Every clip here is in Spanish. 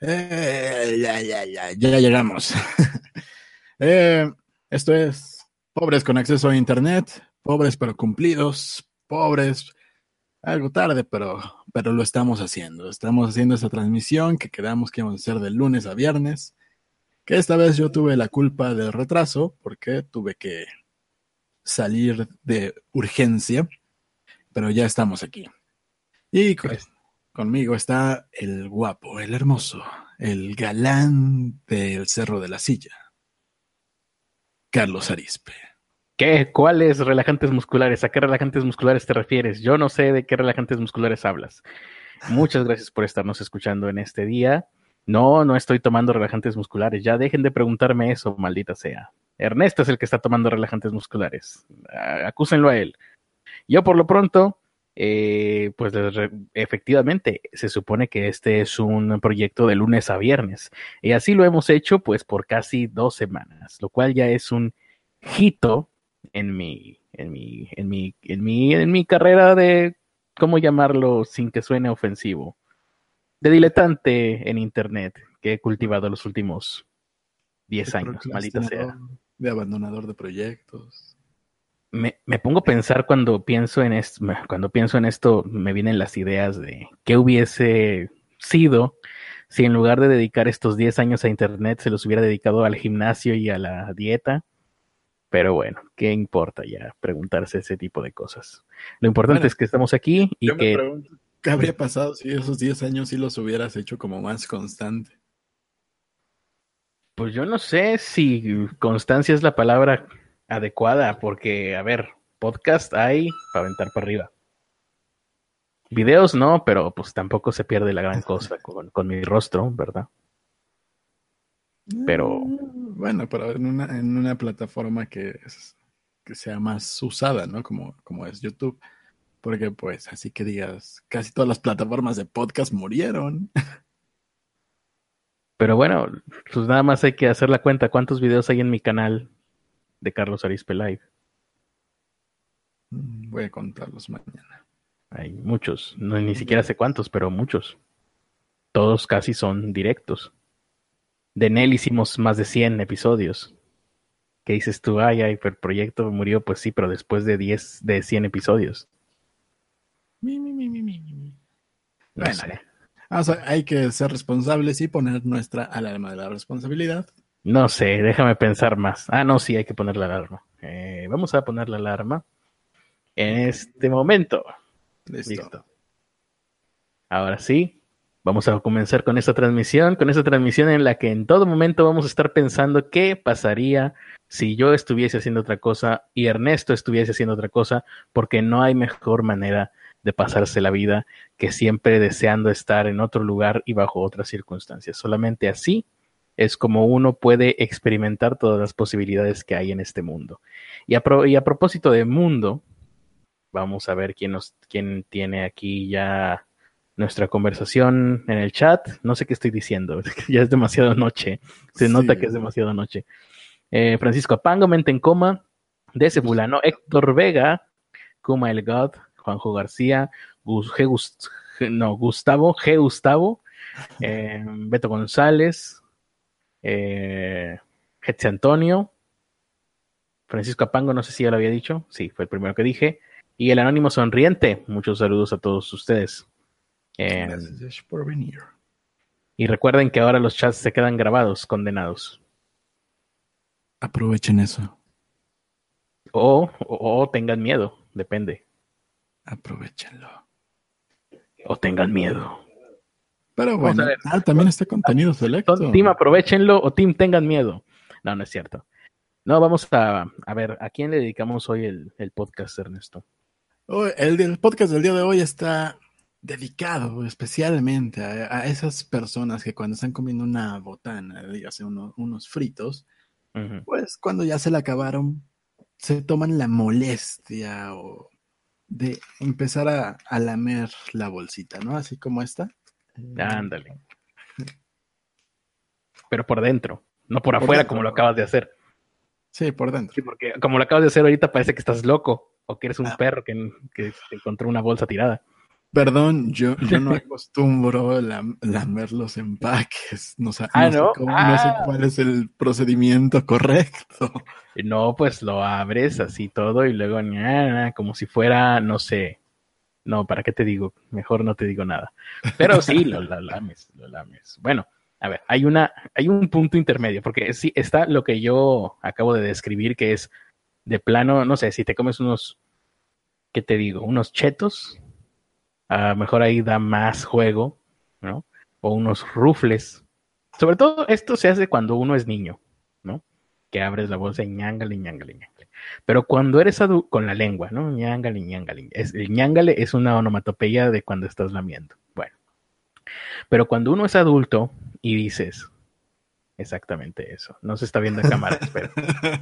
Eh, ya, llegamos. Eh, esto es Pobres con acceso a Internet, pobres pero cumplidos, pobres algo tarde, pero, pero lo estamos haciendo. Estamos haciendo esta transmisión que quedamos que íbamos a hacer de lunes a viernes, que esta vez yo tuve la culpa del retraso porque tuve que salir de urgencia, pero ya estamos aquí. Y pues, conmigo está el guapo, el hermoso, el galán del Cerro de la Silla, Carlos Arispe. ¿Qué? ¿Cuáles relajantes musculares? ¿A qué relajantes musculares te refieres? Yo no sé de qué relajantes musculares hablas. Muchas gracias por estarnos escuchando en este día. No, no estoy tomando relajantes musculares. Ya dejen de preguntarme eso, maldita sea. Ernesto es el que está tomando relajantes musculares. Acúsenlo a él. Yo por lo pronto eh, pues efectivamente se supone que este es un proyecto de lunes a viernes y así lo hemos hecho pues por casi dos semanas, lo cual ya es un hito en mi, en mi, en mi, en mi, en mi carrera de, ¿cómo llamarlo sin que suene ofensivo? De diletante en internet que he cultivado los últimos diez años, maldita sea. De abandonador de proyectos me, me, pongo a pensar cuando pienso en esto, cuando pienso en esto, me vienen las ideas de qué hubiese sido si en lugar de dedicar estos 10 años a internet se los hubiera dedicado al gimnasio y a la dieta. Pero bueno, ¿qué importa ya preguntarse ese tipo de cosas? Lo importante es que estamos aquí y que... pregunto, ¿Qué habría pasado si esos 10 años sí los hubieras hecho como más constante? Pues yo no sé si constancia es la palabra adecuada, porque, a ver, podcast hay para aventar para arriba. Videos no, pero pues tampoco se pierde la gran cosa con, con mi rostro, ¿verdad? Pero. Mm, bueno, pero en una, en una plataforma que, que sea más usada, ¿no? Como, como es YouTube. Porque, pues, así que digas, casi todas las plataformas de podcast murieron. Pero bueno, pues nada más hay que hacer la cuenta. ¿Cuántos videos hay en mi canal de Carlos Arispe Live. Mm, voy a contarlos mañana. Hay muchos, no, ni siquiera sé cuántos, pero muchos. Todos casi son directos. De Nel hicimos más de 100 episodios. ¿Qué dices tú? Ay, ay, el proyecto murió, pues sí, pero después de 10, de 100 episodios. Mi, mi, mi, mi, mi. Bueno, hay que ser responsables y poner nuestra alarma de la responsabilidad. No sé, déjame pensar más. Ah, no, sí, hay que poner la alarma. Eh, vamos a poner la alarma en este momento. Listo. Ahora sí, vamos a comenzar con esta transmisión, con esta transmisión en la que en todo momento vamos a estar pensando qué pasaría si yo estuviese haciendo otra cosa y Ernesto estuviese haciendo otra cosa, porque no hay mejor manera de pasarse la vida que siempre deseando estar en otro lugar y bajo otras circunstancias. Solamente así es como uno puede experimentar todas las posibilidades que hay en este mundo. Y a, propósito de mundo, vamos a ver quién, nos, quién tiene aquí ya nuestra conversación en el chat. No sé qué estoy diciendo, ya es demasiado noche. Se nota que es demasiado noche. Eh, Francisco Apango, Mente en Coma, de Fulano, Héctor Vega, Kuma el God, Juanjo García, no, Gustavo, G. Gustavo, eh, Beto González, eh, Antonio, Francisco Apango, no sé si ya lo había dicho, sí, fue el primero que dije, y el Anónimo Sonriente, muchos saludos a todos ustedes. Eh, Gracias por venir. Y recuerden que ahora los chats se quedan grabados, condenados. Aprovechen eso. O, o, tengan miedo, depende. Aprovechenlo. O tengan miedo. Pero bueno, ah, también está contenido selecto. Team, aprovechenlo o Team, tengan miedo. No, no es cierto. No, vamos a, a ver, ¿a quién le dedicamos hoy el, el podcast, Ernesto? el, podcast del día de hoy está dedicado especialmente a, esas personas que cuando están comiendo una botana, dígase unos fritos, pues cuando ya se la acabaron, se toman la molestia o de empezar a, a lamer la bolsita, ¿no? Así como esta. Ándale. Pero por dentro, no por, afuera como lo acabas de hacer. Sí, por dentro. Sí, porque como lo acabas de hacer ahorita parece que estás loco o que eres un ah. perro que, encontró una bolsa tirada. Perdón, yo, yo no acostumbro lamer los empaques. No, sé, ah, no, sé no sé ah. cuál es el procedimiento correcto. No, pues lo abres así todo y luego como si fuera, no sé. No, ¿para qué te digo? Mejor no te digo nada. Pero sí, lo, lo lames, lo lames. Bueno, a ver, hay una, hay un punto intermedio, porque sí está lo que yo acabo de describir, que es de plano, no sé, si te comes unos, ¿qué te digo? Unos chetos, a lo mejor ahí da más juego, ¿no? O unos rufles. Sobre todo esto se hace cuando uno es niño, ¿no? Que abres la bolsa y ñangale, ñangale, ñangale. Pero cuando eres adulto, con la lengua, ¿no? ñangale, ñangale. Es, el ñangale es una onomatopeya de cuando estás lamiendo. Bueno. Pero cuando uno es adulto y dices, exactamente eso. No se está viendo en cámara, espero.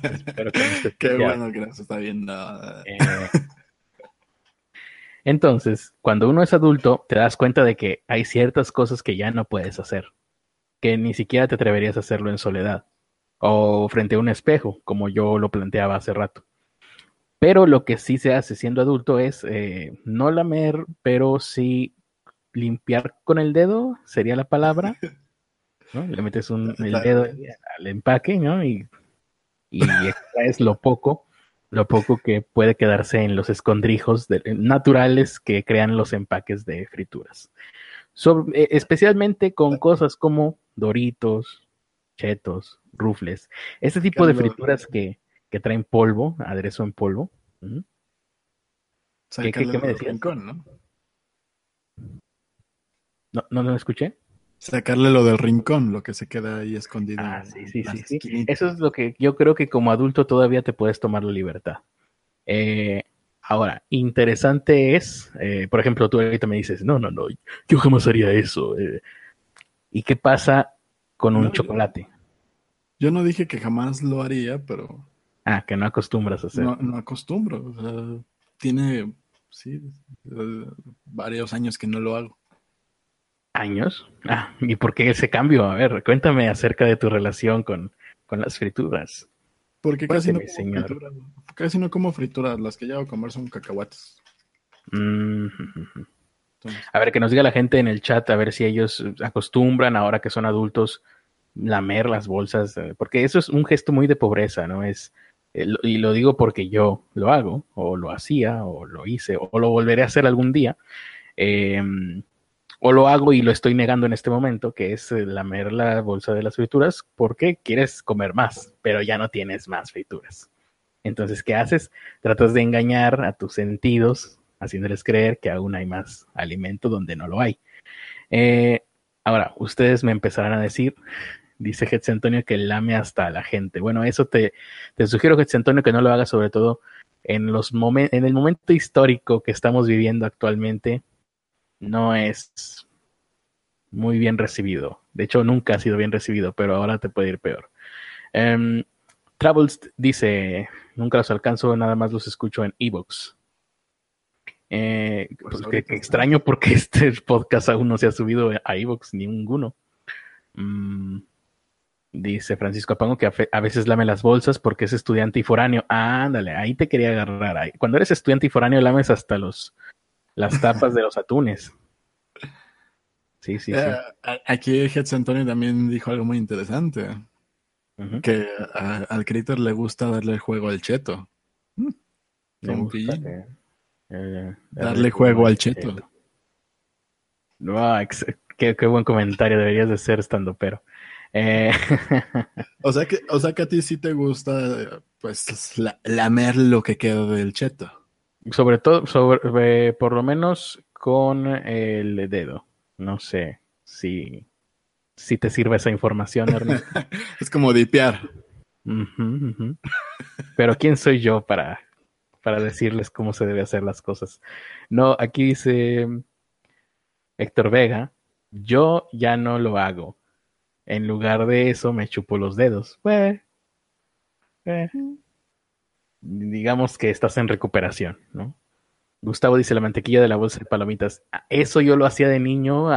espero que Qué bueno que no se está viendo. Eh, entonces, cuando uno es adulto, te das cuenta de que hay ciertas cosas que ya no puedes hacer, que ni siquiera te atreverías a hacerlo en soledad o frente a un espejo, como yo lo planteaba hace rato. Pero lo que sí se hace siendo adulto es eh, no lamer, pero sí limpiar con el dedo, sería la palabra. ¿no? Le metes un, el dedo al empaque ¿no? y, y extraes lo poco lo poco que puede quedarse en los escondrijos naturales que crean los empaques de frituras. Eh, especialmente con cosas como doritos, chetos, rufles, este tipo de frituras que, que, traen polvo, aderezo en polvo. ¿Qué, qué, me decías? Rincón, ¿no? No, no lo escuché. Sacarle lo del rincón, lo que se queda ahí escondido. Ah, sí, sí, sí, sí. Eso es lo que yo creo que como adulto todavía te puedes tomar la libertad. Eh, ahora, interesante es, eh, por ejemplo, tú ahorita me dices, no, no, no, yo jamás haría eso. Eh". ¿Y qué pasa con un chocolate? Yo no dije que jamás lo haría, pero... Ah, que no acostumbras a hacer. No, no acostumbro. O sea, tiene, sí, varios años que no lo hago. ¿Años? Ah, ¿y por qué ese cambio? A ver, cuéntame acerca de tu relación con, con las frituras. Porque casi no, como frituras, casi no como frituras, las que llevo a comer son cacahuates. Mm, a ver, que nos diga la gente en el chat, a ver si ellos acostumbran ahora que son adultos lamer las bolsas, eh, porque eso es un gesto muy de pobreza, ¿no? Es, eh, y lo digo porque yo lo hago, o lo hacía, o lo hice, o lo volveré a hacer algún día. Eh, o lo hago y lo estoy negando en este momento, que es eh, lamer la bolsa de las frituras porque quieres comer más, pero ya no tienes más frituras. Entonces, ¿qué haces? Tratas de engañar a tus sentidos, haciéndoles creer que aún hay más alimento donde no lo hay. Ahora, ustedes me empezarán a decir, dice Hetz Antonio, que lame hasta a la gente. Bueno, eso te, te sugiero, Hetz Antonio, que no lo hagas sobre todo en, los en el momento histórico que estamos viviendo actualmente, no es muy bien recibido. De hecho, nunca ha sido bien recibido, pero ahora te puede ir peor. Um, Travels dice, nunca los alcanzo, nada más los escucho en ebooks. Eh, pues pues extraño porque este podcast aún no se ha subido a ebooks, ninguno. Mm, dice Francisco Apango que a, veces lame las bolsas porque es estudiante y foráneo. ándale, ahí te quería agarrar. Cuando eres estudiante y foráneo lames hasta los las tapas de los atunes. Sí, sí, sí. Eh, aquí Hetz Antonio también dijo algo muy interesante. Que al Critter le gusta darle el juego al cheto. Mm. Eh, darle juego al cheto. qué, buen comentario, deberías de ser estando pero. Eh, o, sea que, o sea que a ti sí te gusta pues lamer lo que queda del cheto. Sobre todo, sobre, por lo menos con el dedo. No sé si, si te sirve esa información, Ernesto. es como dipear. Pero ¿quién soy yo para, para decirles cómo se debe hacer las cosas? No, aquí dice Héctor Vega, yo ya no lo hago. En lugar de eso me chupo los dedos. Pues, digamos que estás en recuperación, ¿no? Gustavo dice la mantequilla de la bolsa de palomitas. Ah, eso yo lo hacía de niño,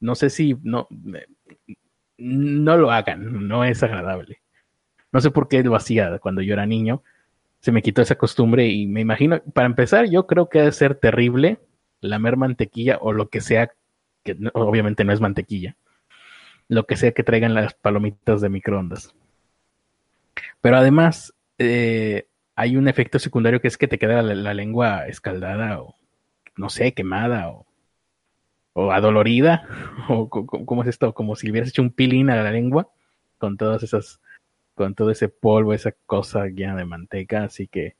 no sé si no, no lo hagan, no es agradable. No sé por qué lo hacía cuando yo era niño. Se me quitó esa costumbre y me imagino, para empezar, yo creo que debe ser terrible lamer mantequilla o lo que sea, que obviamente no es mantequilla, lo que sea que traigan las palomitas de microondas. Pero además, eh, hay un efecto secundario que es que te queda la, lengua escaldada o, no sé, quemada o, o adolorida. O, ¿Cómo es esto? Como si hubieras hecho un pilín a la lengua con todas esas, con todo ese polvo, esa cosa llena de manteca. Así que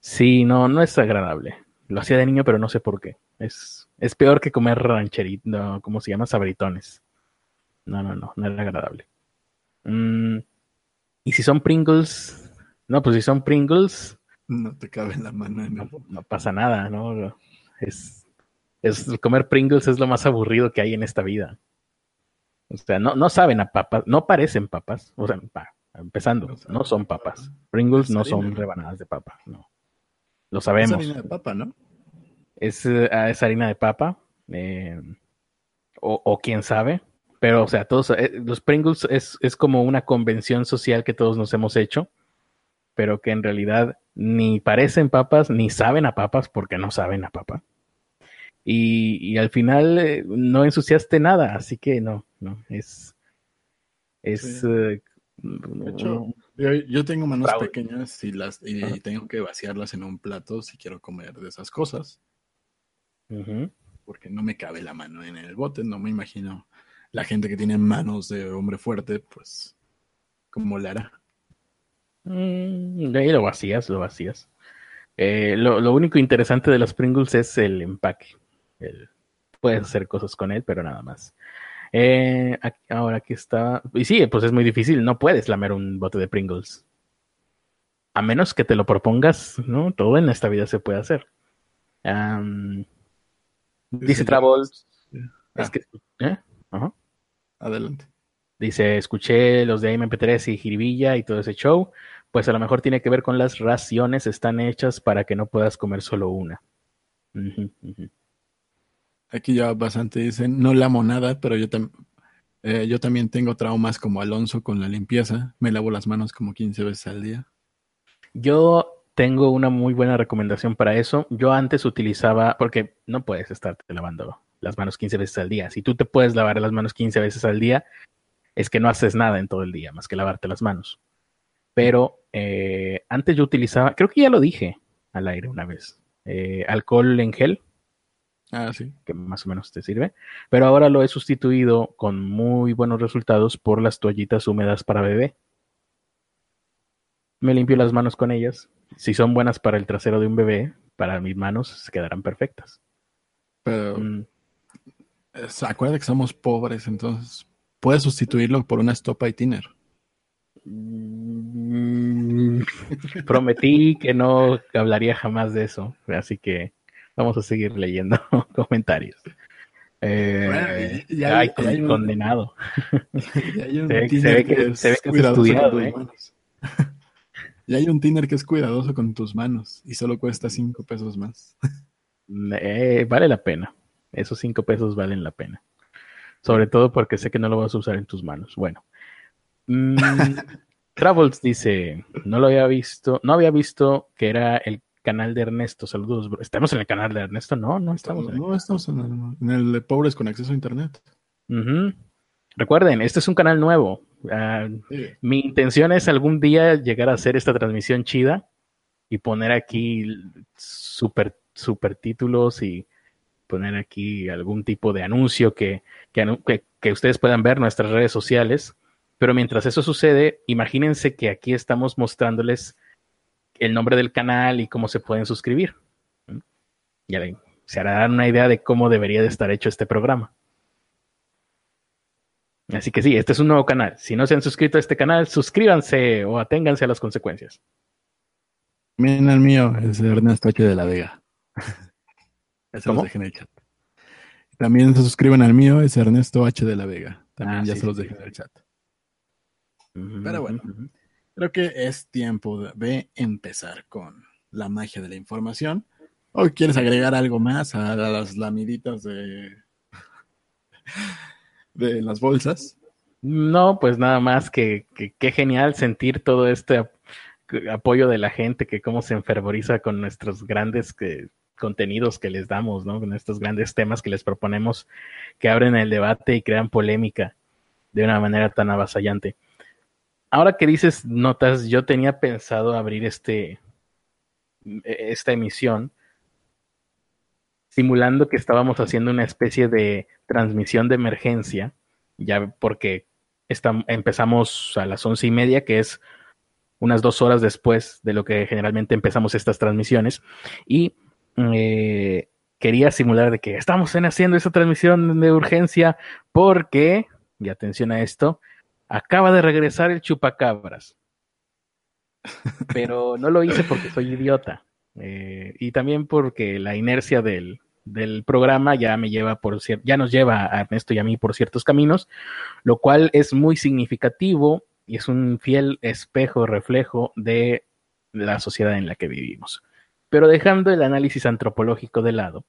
sí, no, no es agradable. Lo hacía de niño, pero no sé por qué. Es, es peor que comer rancherito, ¿cómo se llama? Sabritones. No, no, no, no es agradable. Mm, y si son Pringles, no, pues si son Pringles. No te cabe la mano. No, no, pasa nada, ¿no? Es, es, comer Pringles es lo más aburrido que hay en esta vida. O sea, no, no saben a papas, no parecen papas. O sea, empezando, no son papas. Pringles no son rebanadas de papa, no. Lo sabemos. Es harina de papa, ¿no? Es, eh, harina de papa. Eh, o, o quién sabe. Pero, o sea, todos, eh, los Pringles es, es, como una convención social que todos nos hemos hecho, pero que en realidad ni parecen papas, ni saben a papas porque no saben a papa. Y, y al final eh, no ensuciaste nada, así que no, no, es... es eh, de hecho, yo, tengo manos pequeñas y, las, y tengo que vaciarlas en un plato si quiero comer de esas cosas. Porque no me cabe la mano en el bote, no me imagino la gente que tiene manos de hombre fuerte, pues, ¿cómo le hará? Mm, ahí lo vacías, lo vacías. Eh, lo, único interesante de los Pringles es el empaque. puedes hacer cosas con él, pero nada más. Eh, ahora aquí está. Y sí, pues es muy difícil. No puedes lamer un bote de Pringles. A menos que te lo propongas, ¿no? Todo en esta vida se puede hacer. dice Travels. Es que. ¿eh? Ajá. Adelante. Dice, escuché los de MP3 y Jiribilla y todo ese show. Pues a lo mejor tiene que ver con las raciones, están hechas para que no puedas comer solo una. Aquí ya bastante dicen, no la nada, pero yo, eh, yo también tengo traumas como Alonso con la limpieza. Me lavo las manos como 15 veces al día. Yo tengo una muy buena recomendación para eso. Yo antes utilizaba, porque no puedes estarte lavando las manos 15 veces al día. Si tú te puedes lavar las manos 15 veces al día, es que no haces nada en todo el día, más que lavarte las manos. Pero eh, antes yo utilizaba, creo que ya lo dije al aire una vez, eh, alcohol en gel. Ah, sí. Que más o menos te sirve. Pero ahora lo he sustituido con muy buenos resultados por las toallitas húmedas para bebé. Me limpio las manos con ellas. Si son buenas para el trasero de un bebé, para mis manos se quedarán perfectas. Pero mm acuerda que somos pobres, entonces puedes sustituirlo por una estopa y tiner. Mm, prometí que no hablaría jamás de eso, así que vamos a seguir leyendo comentarios. Eh, ya, hay, condenado. se, ve, que, es estudiado. ¿eh? Ya hay un tiner que es cuidadoso con tus manos y solo cuesta cinco pesos más. Eh, vale la pena esos cinco pesos valen la pena. Sobre todo porque sé que no lo vas a usar en tus manos. Bueno. Mm, Travels dice, no lo había visto, no había visto que era el canal de Ernesto. Saludos, ¿Estamos en el canal de Ernesto? No, no estamos. En no, estamos en el, de pobres con acceso a internet. Recuerden, este es un canal nuevo. Ah, mi intención es algún día llegar a hacer esta transmisión chida y poner aquí super, super títulos y poner aquí algún tipo de anuncio que, que, ustedes puedan ver en nuestras redes sociales. Pero mientras eso sucede, imagínense que aquí estamos mostrándoles el nombre del canal y cómo se pueden suscribir. Ya se harán una idea de cómo debería de estar hecho este programa. Así que sí, este es un nuevo canal. Si no se han suscrito a este canal, suscríbanse o aténganse a las consecuencias. Miren mío, es Ernesto H. de la Vega. Eso los dejé en el chat. También se suscriben al mío, es Ernesto H. de la Vega. También ah, ya se los dejé en el chat. Pero bueno, creo que es tiempo de empezar con la magia de la información. ¿O quieres agregar algo más a las lamiditas de, de las bolsas? No, pues nada más que qué genial sentir todo este apoyo de la gente, que cómo se enfervoriza con nuestros grandes que contenidos que les damos, ¿no? Con estos grandes temas que les proponemos que abren el debate y crean polémica de una manera tan avasallante. Ahora que dices notas, yo tenía pensado abrir este esta emisión simulando que estábamos haciendo una especie de transmisión de emergencia, ya porque empezamos a las once y media, que es unas dos horas después de lo que generalmente empezamos estas transmisiones, y eh, quería simular de que estamos haciendo esta transmisión de urgencia porque, y atención a esto, acaba de regresar el chupacabras. Pero no lo hice porque soy idiota. Eh, y también porque la inercia del, del programa ya me lleva por ya nos lleva a Ernesto y a mí por ciertos caminos, lo cual es muy significativo y es un fiel espejo, reflejo de la sociedad en la que vivimos. Pero dejando el análisis antropológico de lado,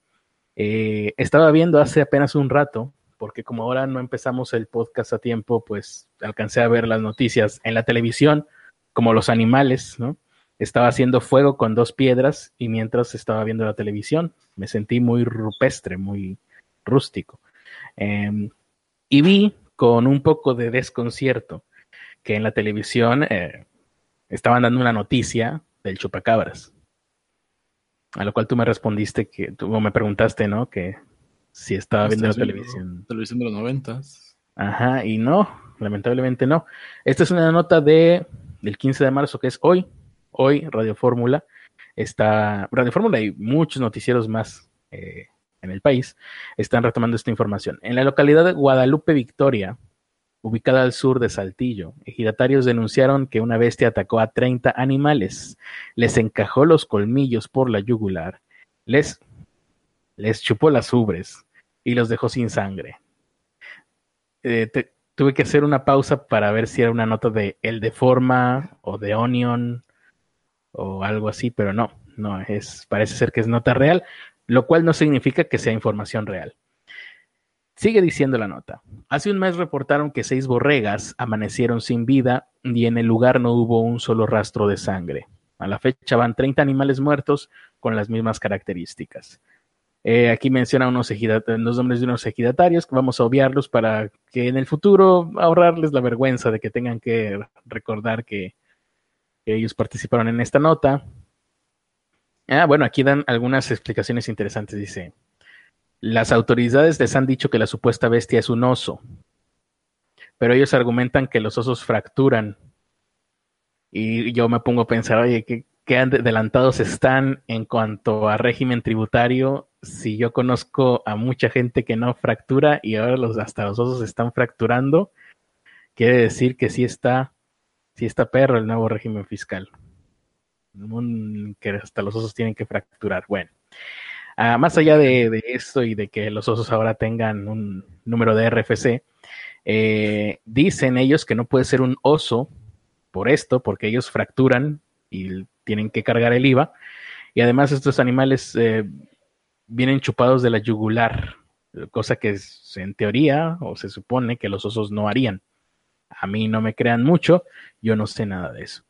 eh, estaba viendo hace apenas un rato, porque como ahora no empezamos el podcast a tiempo, pues alcancé a ver las noticias en la televisión, como los animales, ¿no? Estaba haciendo fuego con dos piedras y mientras estaba viendo la televisión me sentí muy rupestre, muy rústico. Em, y vi con un poco de desconcierto que en la televisión eh, estaban dando una noticia del chupacabras. A lo cual tú me respondiste que, tú me preguntaste, ¿no? Que si estaba viendo la televisión. Televisión de los noventas. Ajá, y no, lamentablemente no. Esta es una nota de del 15 de marzo, que es hoy, hoy Radio Fórmula está, Radio Fórmula y muchos noticieros más eh, en el país están retomando esta información. En la localidad de Guadalupe Victoria, ubicada al sur de Saltillo, ejidatarios denunciaron que una bestia atacó a 30 animales, les encajó los colmillos por la yugular, les, les chupó las ubres y los dejó sin sangre. Eh, tuve que hacer una pausa para ver si era una nota de El de Forma o de Onion o algo así, pero no, no, es, parece ser que es nota real, lo cual no significa que sea información real. Sigue diciendo la nota. Hace un mes reportaron que seis borregas amanecieron sin vida y en el lugar no hubo un solo rastro de sangre. A la fecha van 30 animales muertos con las mismas características. Eh, aquí menciona unos los nombres de unos ejidatarios que vamos a obviarlos para que en el futuro ahorrarles la vergüenza de que tengan que recordar que ellos participaron en esta nota. Ah, bueno, aquí dan algunas explicaciones interesantes. Dice, las autoridades les han dicho que la supuesta bestia es un oso, pero ellos argumentan que los osos fracturan. Y yo me pongo a pensar, oye, ¿qué, adelantados están en cuanto a régimen tributario? Si yo conozco a mucha gente que no fractura y ahora los, hasta los osos están fracturando, quiere decir que sí está Sí está perro el nuevo régimen fiscal. Que hasta los osos tienen que fracturar. Bueno, ah, más allá de, esto y de que los osos ahora tengan un número de RFC, eh, dicen ellos que no puede ser un oso por esto, porque ellos fracturan y tienen que cargar el IVA. Y además estos animales eh, vienen chupados de la yugular, cosa que en teoría o se supone que los osos no harían. A mí no me crean mucho, yo no sé nada de eso.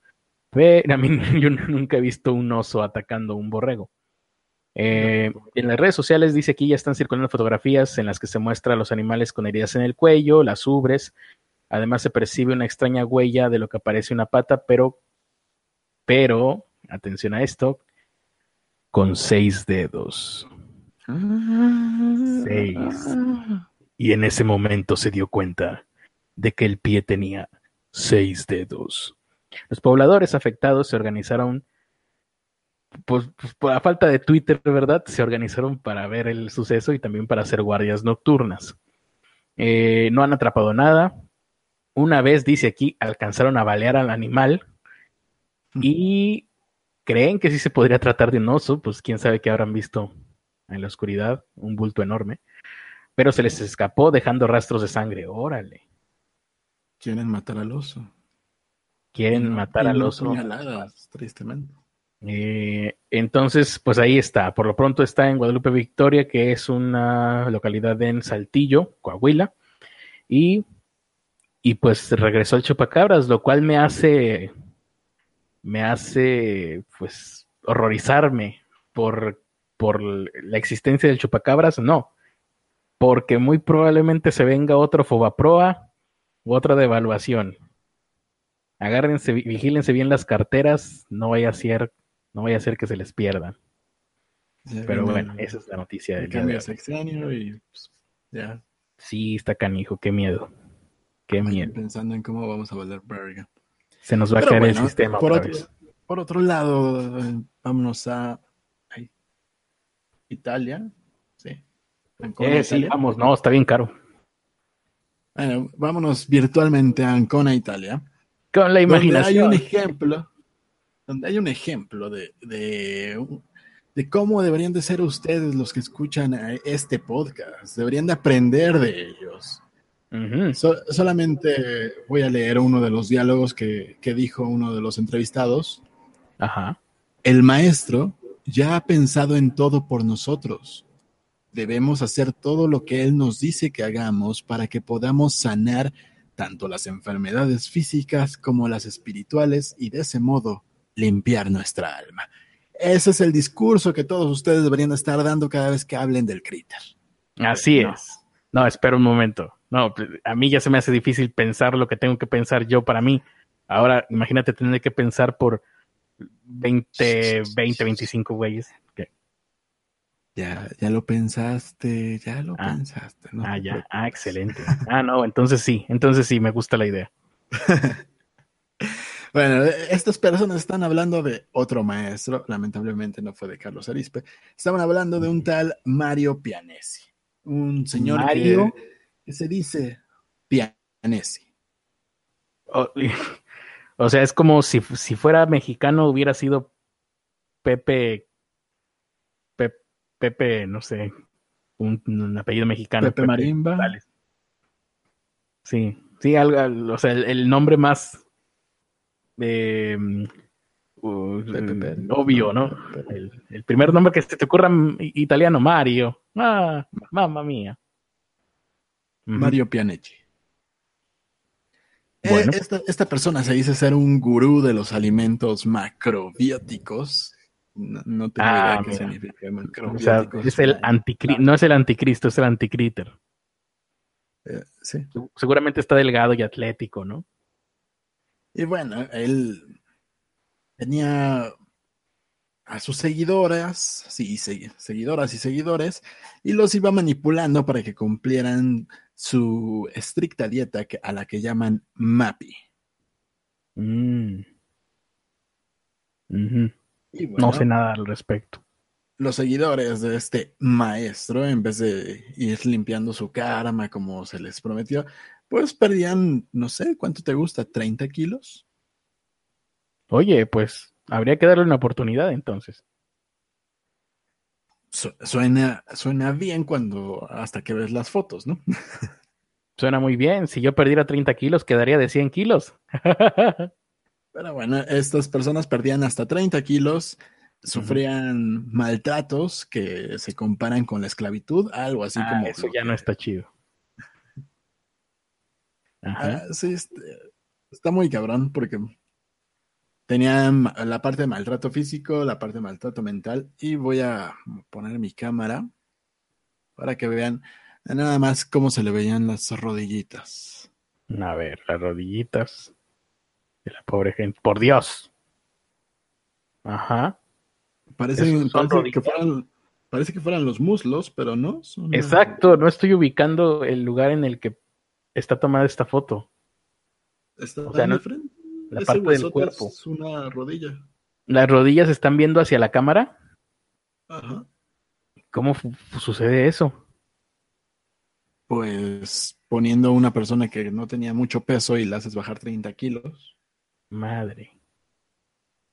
Pero a mí yo nunca he visto un oso atacando un borrego. Eh, en las redes sociales dice aquí ya están circulando fotografías en las que se muestra a los animales con heridas en el cuello, las ubres. Además se percibe una extraña huella de lo que parece una pata, pero, pero, atención a esto, con seis dedos. Seis. Y en ese momento se dio cuenta de que el pie tenía seis dedos. Los pobladores afectados se organizaron, pues, pues, por la falta de Twitter, ¿verdad? Se organizaron para ver el suceso y también para hacer guardias nocturnas. Eh, no han atrapado nada. Una vez, dice aquí, alcanzaron a balear al animal y creen que sí se podría tratar de un oso, pues quién sabe qué habrán visto en la oscuridad, un bulto enorme, pero se les escapó dejando rastros de sangre. Órale. Quieren matar al oso. Quieren matar al oso. tristemente. Eh, entonces, pues ahí está. Por lo pronto está en Guadalupe Victoria, que es una localidad en Saltillo, Coahuila. Y, y pues regresó el chupacabras, lo cual me hace, me hace, pues, horrorizarme por por la existencia del chupacabras, no. Porque muy probablemente se venga otro Fobaproa u otra devaluación. Agárrense, vigílense bien las carteras, no vaya a ser, no vaya a ser que se les pierdan. Pero bueno, esa es la noticia del cambio sexenio y pues, ya. Sí, está canijo, qué miedo. Qué miedo. Pensando en cómo vamos a valer verga. Se nos va a caer el sistema. Por otro, por otro lado, vámonos a Italia. Sí. Eh, sí, vamos, no, está bien caro. Bueno, vámonos virtualmente a Ancona, Italia. Con la imaginación. Donde hay un ejemplo, donde hay un ejemplo de, de, cómo deberían de ser ustedes los que escuchan este podcast. Deberían de aprender de ellos. solamente voy a leer uno de los diálogos que, que dijo uno de los entrevistados. Ajá. El maestro ya ha pensado en todo por nosotros. Debemos hacer todo lo que Él nos dice que hagamos para que podamos sanar tanto las enfermedades físicas como las espirituales y de ese modo limpiar nuestra alma. Ese es el discurso que todos ustedes deberían estar dando cada vez que hablen del críter. Así es. No, espera un momento. No, a mí ya se me hace difícil pensar lo que tengo que pensar yo para mí. Ahora, imagínate tener que pensar por 20, 20, 25 güeyes. Ya, ya lo pensaste, ya lo ah. pensaste. ah, ya, ah, excelente. Ah, no, entonces sí, entonces sí, me gusta la idea. bueno, estas personas están hablando de otro maestro, lamentablemente no fue de Carlos Arispe, estaban hablando de un tal Mario Pianesi, un señor Que, se dice Pianesi. O sea, es como si, si fuera mexicano hubiera sido Pepe Pepe, no sé, un, apellido mexicano. Pepe, Marimba. Sí, sí, algo, o sea, el, nombre más eh, obvio, ¿no? El, primer nombre que se te ocurra italiano, Mario. Ah, mamma mía. Mario Pianetti. Eh, esta, esta, persona se dice ser un gurú de los alimentos macrobióticos no, tengo idea ah, qué significa o sea, es el no es el anticristo, es el anticriter. Eh, sí. Seguramente está delgado y atlético, ¿no? Y bueno, él tenía a sus seguidoras, sí, seguidoras y seguidores, y los iba manipulando para que cumplieran su estricta dieta a la que llaman MAPI. Mm no sé nada al respecto. Los seguidores de este maestro, en vez de ir limpiando su karma como se les prometió, pues perdían, no sé, ¿cuánto te gusta? ¿30 kilos? Oye, pues habría que darle una oportunidad entonces. suena, suena bien cuando hasta que ves las fotos, ¿no? Suena muy bien. Si yo perdiera 30 kilos, quedaría de 100 kilos. Pero bueno, estas personas perdían hasta 30 kilos, sufrían maltratos que se comparan con la esclavitud, algo así ah, como... Eso ya no está chido. Ah, sí, este, está muy cabrón porque tenían la parte de maltrato físico, la parte de maltrato mental y voy a poner mi cámara para que vean nada más cómo se le veían las rodillitas. A ver, las rodillitas de la pobre gente. Por Dios. Ajá. Parece, que fueran, parece que fueran los muslos, pero no. Exacto, no estoy ubicando el lugar en el que está tomada esta foto. Está o sea, frente. La parte del cuerpo. Es una rodilla. ¿Las rodillas están viendo hacia la cámara? Ajá. ¿Cómo sucede eso? Pues poniendo una persona que no tenía mucho peso y la haces bajar 30 kilos. Madre.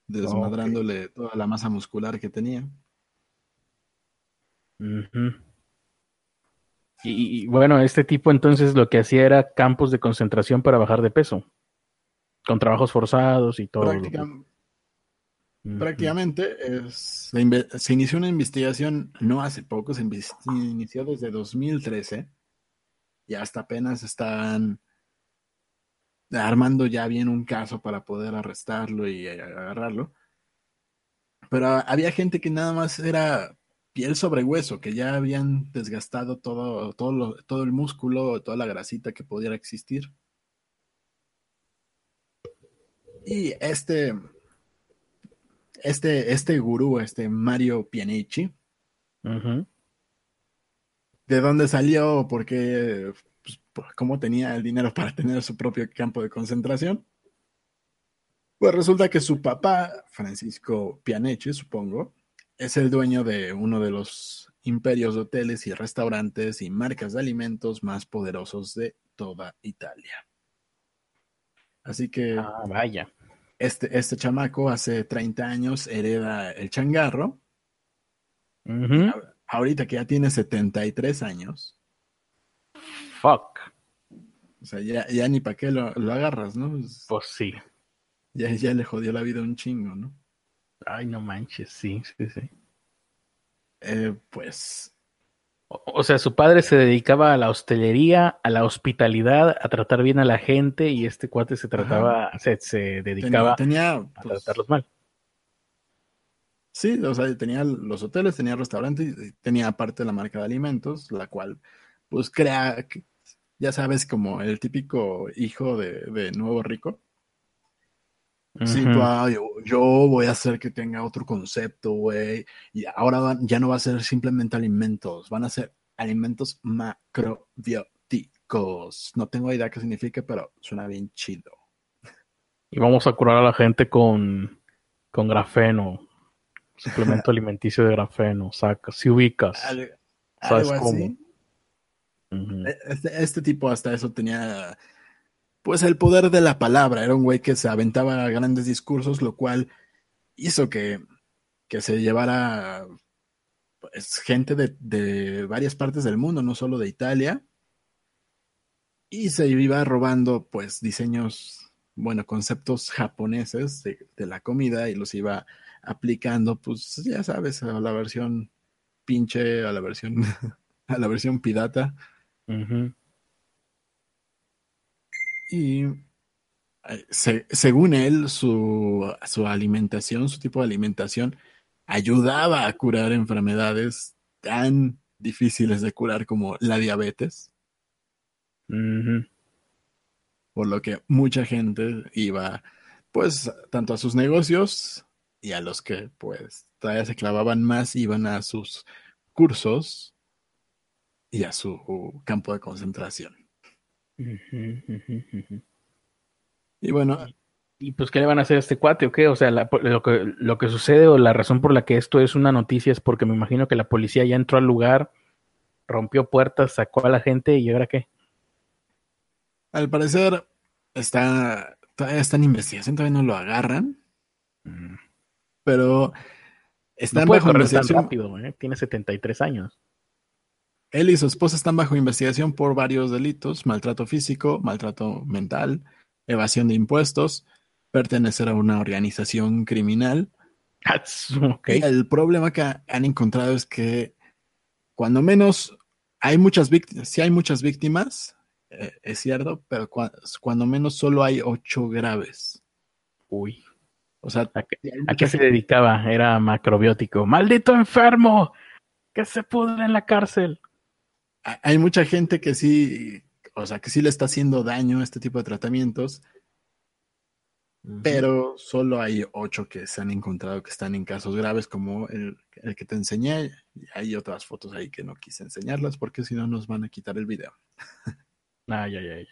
Desmadrándole toda la masa muscular que tenía. Y, bueno, este tipo entonces lo que hacía era campos de concentración para bajar de peso. Con trabajos forzados y todo. Prácticamente se, inició una investigación no hace poco, se inició desde 2013 y hasta apenas están armando ya bien un caso para poder arrestarlo y agarrarlo. Pero había gente que nada más era piel sobre hueso, que ya habían desgastado todo, todo, todo el músculo, toda la grasita que pudiera existir. Y este, este, este gurú, este Mario Pianici, ¿de dónde salió? ¿Por qué? Pues, ¿Cómo tenía el dinero para tener su propio campo de concentración? Pues resulta que su papá, Francisco Pianechi, supongo, es el dueño de uno de los imperios de hoteles y restaurantes y marcas de alimentos más poderosos de toda Italia. Así que. Ah, vaya. Este, este chamaco hace 30 años hereda el changarro. Ahorita que ya tiene 73 años. Fuck. O sea, ya, ni para qué lo, agarras, ¿no? Pues sí. Ya, ya le jodió la vida un chingo, ¿no? Ay, no manches, sí, sí, sí. Eh, pues. O, sea, su padre se dedicaba a la hostelería, a la hospitalidad, a tratar bien a la gente, y este cuate se trataba, se, se, dedicaba tenía, a pues, tratarlos mal. Sí, o sea, tenía los hoteles, tenía restaurantes, y tenía aparte la marca de alimentos, la cual, pues, crea, ya sabes, como el típico hijo de, de nuevo rico Sí, pues, yo, voy a hacer que tenga otro concepto, güey. Y ahora ya no va a ser simplemente alimentos, van a ser alimentos macrobióticos. No tengo idea qué significa, pero suena bien chido. Y vamos a curar a la gente con, con grafeno, suplemento alimenticio de grafeno, sacas, si ubicas. ¿Sabes cómo? E, este, este tipo hasta eso tenía pues el poder de la palabra. Era un güey que se aventaba grandes discursos, lo cual hizo que, que se llevara pues, gente de, de, varias partes del mundo, no solo de Italia. Y se iba robando pues diseños, bueno, conceptos japoneses de, la comida y los iba aplicando, pues ya sabes, a la versión pinche, a la versión, a la versión pirata. Y eh, según él, su, su, alimentación, su tipo de alimentación, ayudaba a curar enfermedades tan difíciles de curar como la diabetes. Por lo que mucha gente iba, pues, tanto a sus negocios y a los que, pues, todavía se clavaban más, iban a sus cursos y a su campo de concentración. Y bueno. ¿Y pues qué le van a hacer a este cuate o qué? O sea, lo, que, lo que sucede o la razón por la que esto es una noticia es porque me imagino que la policía ya entró al lugar, rompió puertas, sacó a la gente y ahora qué. Al parecer está, todavía está en investigación, todavía no lo agarran. Mm. Pero está bajo investigación. rápido, ¿eh? Tiene 73 años. Él y su esposa están bajo investigación por varios delitos, maltrato físico, maltrato mental, evasión de impuestos, pertenecer a una organización criminal. el problema que han encontrado es que cuando menos hay muchas víctimas, sí hay muchas víctimas, eh, es cierto, pero cuando menos solo hay ocho graves. Uy. O sea, ¿a qué, se dedicaba? Era macrobiótico. ¡Maldito enfermo! ¡Que se pudre en la cárcel! Hay mucha gente que sí, o sea, que sí le está haciendo daño a este tipo de tratamientos, pero solo hay ocho que se han encontrado que están en casos graves, como el, que te enseñé. Y hay otras fotos ahí que no quise enseñarlas porque si no nos van a quitar el video. Ay, ay, ay.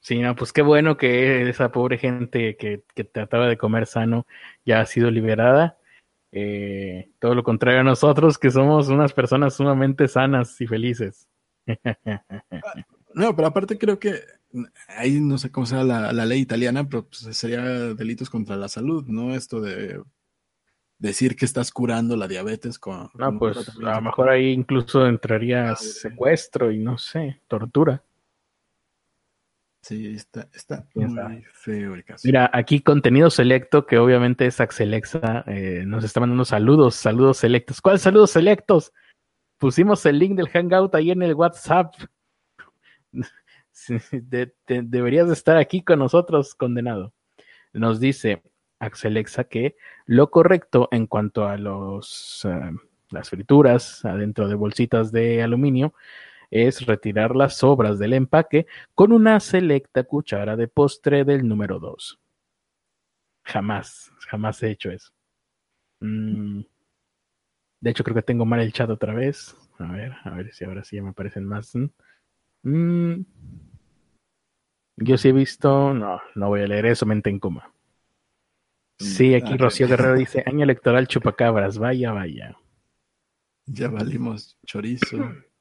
Sí, no, pues qué bueno que esa pobre gente que, que trataba de comer sano ya ha sido liberada. Eh, todo lo contrario a nosotros, que somos unas personas sumamente sanas y felices. No, pero aparte creo que ahí no sé cómo sea la, ley italiana, pero pues sería delitos contra la salud, ¿no? Esto de decir que estás curando la diabetes con... No, pues a lo mejor ahí incluso entraría ah, secuestro y no sé, tortura. Sí, está, está muy feo el caso. Mira, aquí contenido selecto, que obviamente es Axelexa, eh, nos está mandando saludos, saludos selectos. ¿Cuáles saludos selectos? Pusimos el link del Hangout ahí en el WhatsApp. deberías estar aquí con nosotros, condenado. Nos dice Axelexa que lo correcto en cuanto a los, eh, las frituras adentro de bolsitas de aluminio, es retirar las sobras del empaque con una selecta cuchara de postre del número 2. Jamás, jamás he hecho eso. Mm. De hecho, creo que tengo mal el chat otra vez. A ver, a ver si ahora sí ya me aparecen más. Mm. Yo sí he visto. No, no voy a leer eso, mente en coma. Sí, mm, aquí ah, Rocío Guerrero dice: año electoral chupacabras. Vaya, vaya. Ya valimos chorizo.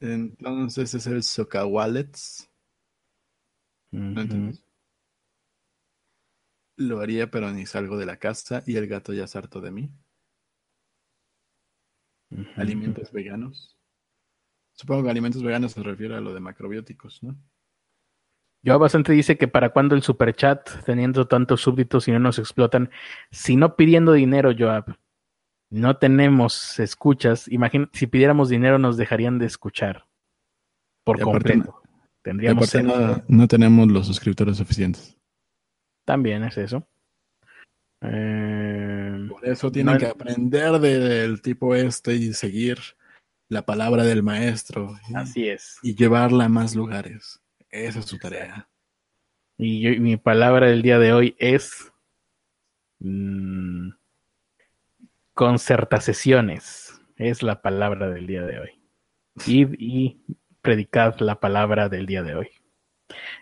Entonces es el Soca Wallets. Lo haría, pero ni salgo de la casa y el gato ya es harto de mí. Alimentos veganos. Supongo que alimentos veganos se refiere a lo de macrobióticos, ¿no? Yo bastante dice que para cuando el superchat, teniendo tantos súbditos y no nos explotan, si no pidiendo dinero, Joab, no tenemos escuchas. Imagínate, si pidiéramos dinero nos dejarían de escuchar. Por completo. Tendríamos no, tenemos los suscriptores suficientes. También es eso. Eh, Por eso tienen que aprender del tipo este y seguir la palabra del maestro. Así es. Y llevarla a más lugares. Esa es su tarea. Y mi palabra del día de hoy es mmm, concertaciones. Es la palabra del día de hoy. Id y predicad la palabra del día de hoy.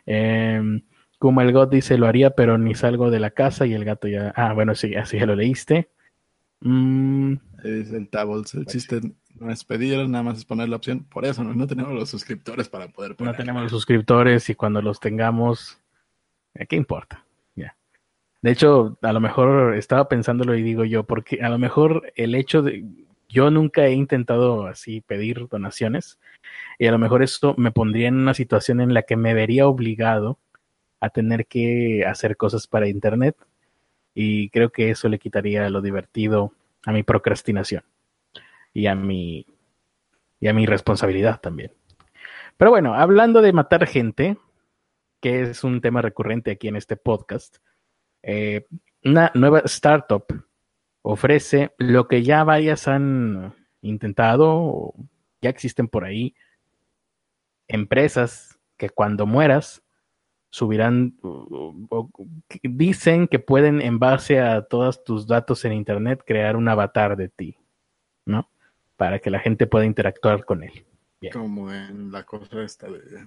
Em, como el God dice, lo haría, pero ni salgo de la casa y el gato ya. Ah, bueno, sí, así ya lo leíste. Mm. Dice el Tables, el chiste no es pedir, nada más es poner la opción. Por eso no, tenemos los suscriptores para poder poner. No tenemos los suscriptores y cuando los tengamos, ¿qué importa? De hecho, a lo mejor estaba pensándolo y digo yo, porque a lo mejor el hecho de. Yo nunca he intentado así pedir donaciones y a lo mejor esto me pondría en una situación en la que me vería obligado a tener que hacer cosas para internet y creo que eso le quitaría lo divertido a mi procrastinación y a mi, y a mi responsabilidad también. Pero bueno, hablando de matar gente, que es un tema recurrente aquí en este podcast, eh, una nueva startup ofrece lo que ya varias han intentado o ya existen por ahí, empresas que cuando mueras subirán, dicen que pueden en base a todos tus datos en Internet crear un avatar de ti, ¿no? Para que la gente pueda interactuar con él. Como en la cosa esta de...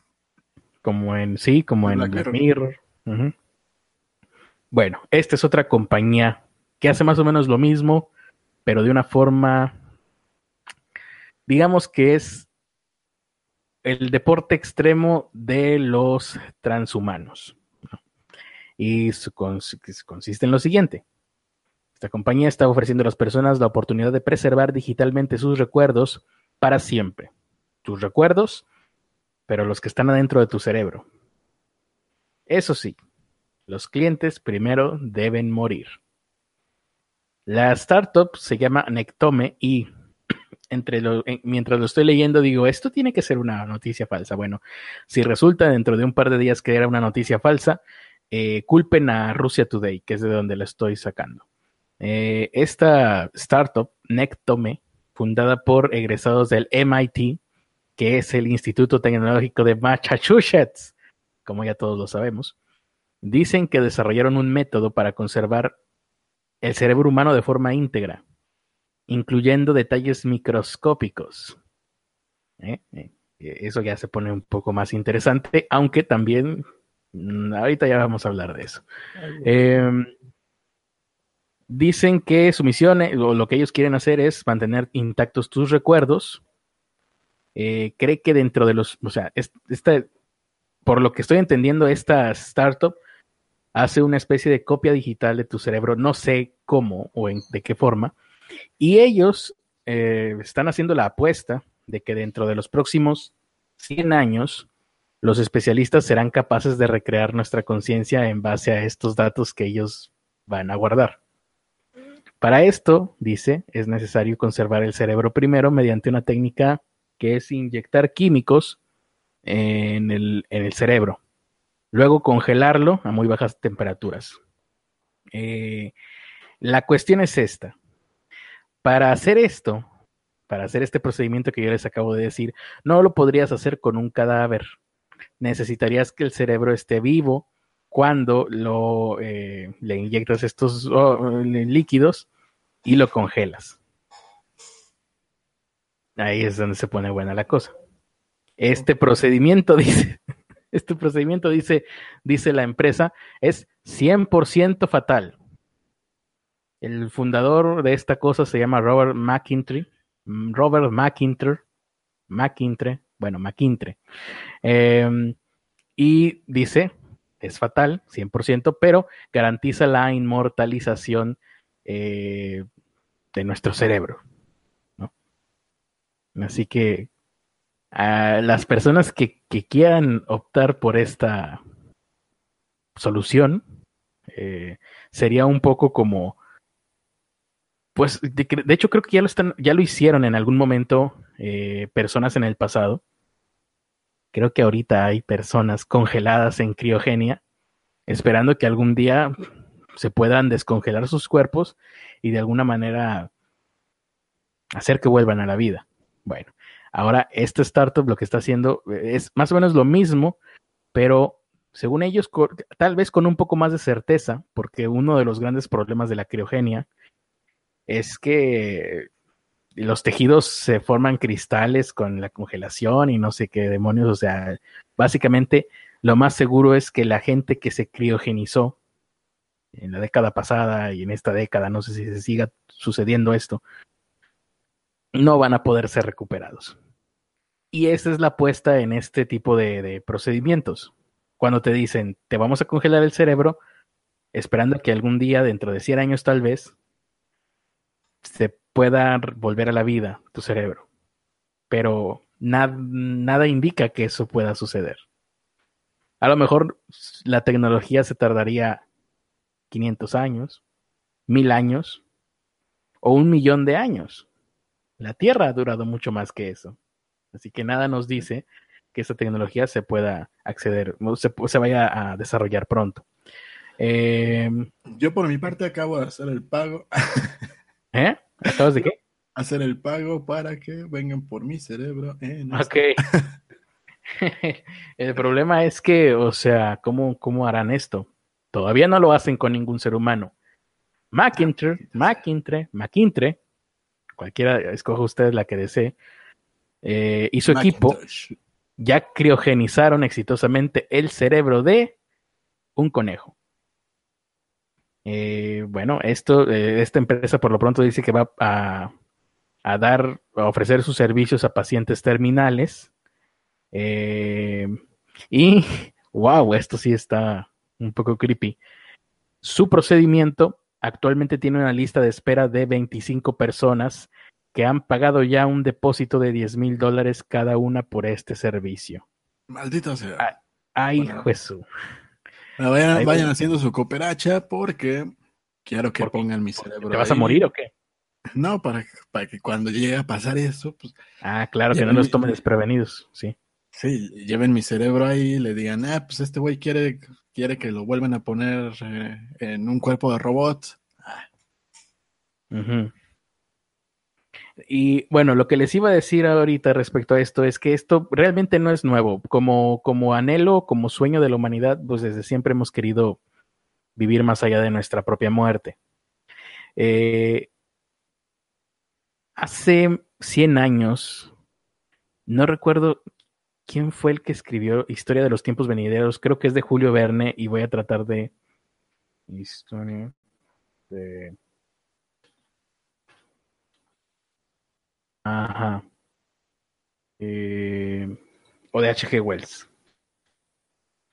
Como en, sí, como en Black Mirror. Bueno, esta es otra compañía que hace más o menos lo mismo, pero de una forma, digamos que es el deporte extremo de los transhumanos. Y consiste en lo siguiente. Esta compañía está ofreciendo a las personas la oportunidad de preservar digitalmente sus recuerdos para siempre. Tus recuerdos, pero los que están adentro de tu cerebro. Eso sí, los clientes primero deben morir. La startup se llama Nectome y mientras lo estoy leyendo digo, esto tiene que ser una noticia falsa. Bueno, si resulta dentro de un par de días que era una noticia falsa, eh, culpen a Rusia Today, que es de donde la estoy sacando. Eh, esta startup, Nectome, fundada por egresados del MIT, que es el Instituto Tecnológico de Massachusetts, como ya todos lo sabemos, dicen que desarrollaron un método para conservar el cerebro humano de forma íntegra incluyendo detalles microscópicos. ¿Eh? Eh, eso ya se pone un poco más interesante, aunque también, mm, ahorita ya vamos a hablar de eso. Em, dicen que su misión, eh, o lo que ellos quieren hacer es mantener intactos tus recuerdos. cree que dentro de los, o sea, esta, por lo que estoy entendiendo, esta startup hace una especie de copia digital de tu cerebro, no sé cómo o en, de qué forma, y ellos eh, están haciendo la apuesta de que dentro de los próximos 100 años, los especialistas serán capaces de recrear nuestra conciencia en base a estos datos que ellos van a guardar. Para esto, dice, es necesario conservar el cerebro primero mediante una técnica que es inyectar químicos en el, cerebro, luego congelarlo a muy bajas temperaturas. Eh, la cuestión es esta Para hacer esto, para hacer este procedimiento que yo les acabo de decir, no lo podrías hacer con un cadáver. Necesitarías que el cerebro esté vivo cuando eh, le inyectas estos oh, líquidos y lo congelas. Ahí es donde se pone buena la cosa. Este procedimiento dice, este procedimiento dice, dice la empresa, es 100% fatal. El fundador de esta cosa se llama Robert McIntyre, Robert McIntyre, McIntyre, bueno, McIntyre. Em, y dice, es fatal, 100%, pero garantiza la inmortalización eh, de nuestro cerebro. Así que a las personas que, quieran optar por esta solución, eh, sería un poco como, pues, de, hecho creo que ya lo están, ya lo hicieron en algún momento eh, personas en el pasado. Creo que ahorita hay personas congeladas en criogenia, esperando que algún día se puedan descongelar sus cuerpos y de alguna manera hacer que vuelvan a la vida. Bueno, ahora este startup lo que está haciendo es más o menos lo mismo, pero según ellos, tal vez con un poco más de certeza, porque uno de los grandes problemas de la criogenia es que los tejidos se forman cristales con la congelación y no sé qué demonios, o sea, básicamente lo más seguro es que la gente que se criogenizó en la década pasada y en esta década, no sé si se siga sucediendo esto, no van a poder ser recuperados. Y esa es la apuesta en este tipo de, procedimientos. Cuando te dicen, te vamos a congelar el cerebro, esperando que algún día, dentro de 100 años tal vez, se pueda volver a la vida tu cerebro. Pero nada indica que eso pueda suceder. A lo mejor la tecnología se tardaría 500 años, mil años o un millón de años. La Tierra ha durado mucho más que eso. Así que nada nos dice que esa tecnología se pueda acceder, se, se vaya a desarrollar pronto. Em, Yo por mi parte acabo de hacer el pago. ¿Eh? ¿Acabas de qué? Hacer el pago para que vengan por mi cerebro. ok. el problema es que, o sea, ¿cómo, ¿cómo harán esto? Todavía no lo hacen con ningún ser humano. McIntyre, McIntyre, McIntyre cualquiera, escoja usted la que desee, eh, y su equipo ya criogenizaron exitosamente el cerebro de un conejo. Eh, bueno, esto, eh, esta empresa por lo pronto dice que va a, a dar, a ofrecer sus servicios a pacientes terminales. y, wow, esto sí está un poco creepy. Su procedimiento Actualmente tiene una lista de espera de 25 personas que han pagado ya un depósito de 10 mil dólares cada una por este servicio. Maldito sea. Ay, Jesús. Vayan, haciendo su cooperacha porque quiero que pongan mi cerebro. ¿Te vas a morir o qué? No, para, para que cuando llegue a pasar eso, pues. Ah, claro, que no nos tomen desprevenidos, sí. Sí, lleven mi cerebro ahí y le digan, ah, pues este güey quiere quiere que lo vuelvan a poner eh, en un cuerpo de robot. Y bueno, lo que les iba a decir ahorita respecto a esto es que esto realmente no es nuevo. Como, como anhelo, como sueño de la humanidad, pues desde siempre hemos querido vivir más allá de nuestra propia muerte. Eh, hace 100 años, no recuerdo ¿Quién fue el que escribió Historia de los tiempos venideros? Creo que es de Julio Verne y voy a tratar de... Historia de... Ajá. Eh, o de H.G. Wells.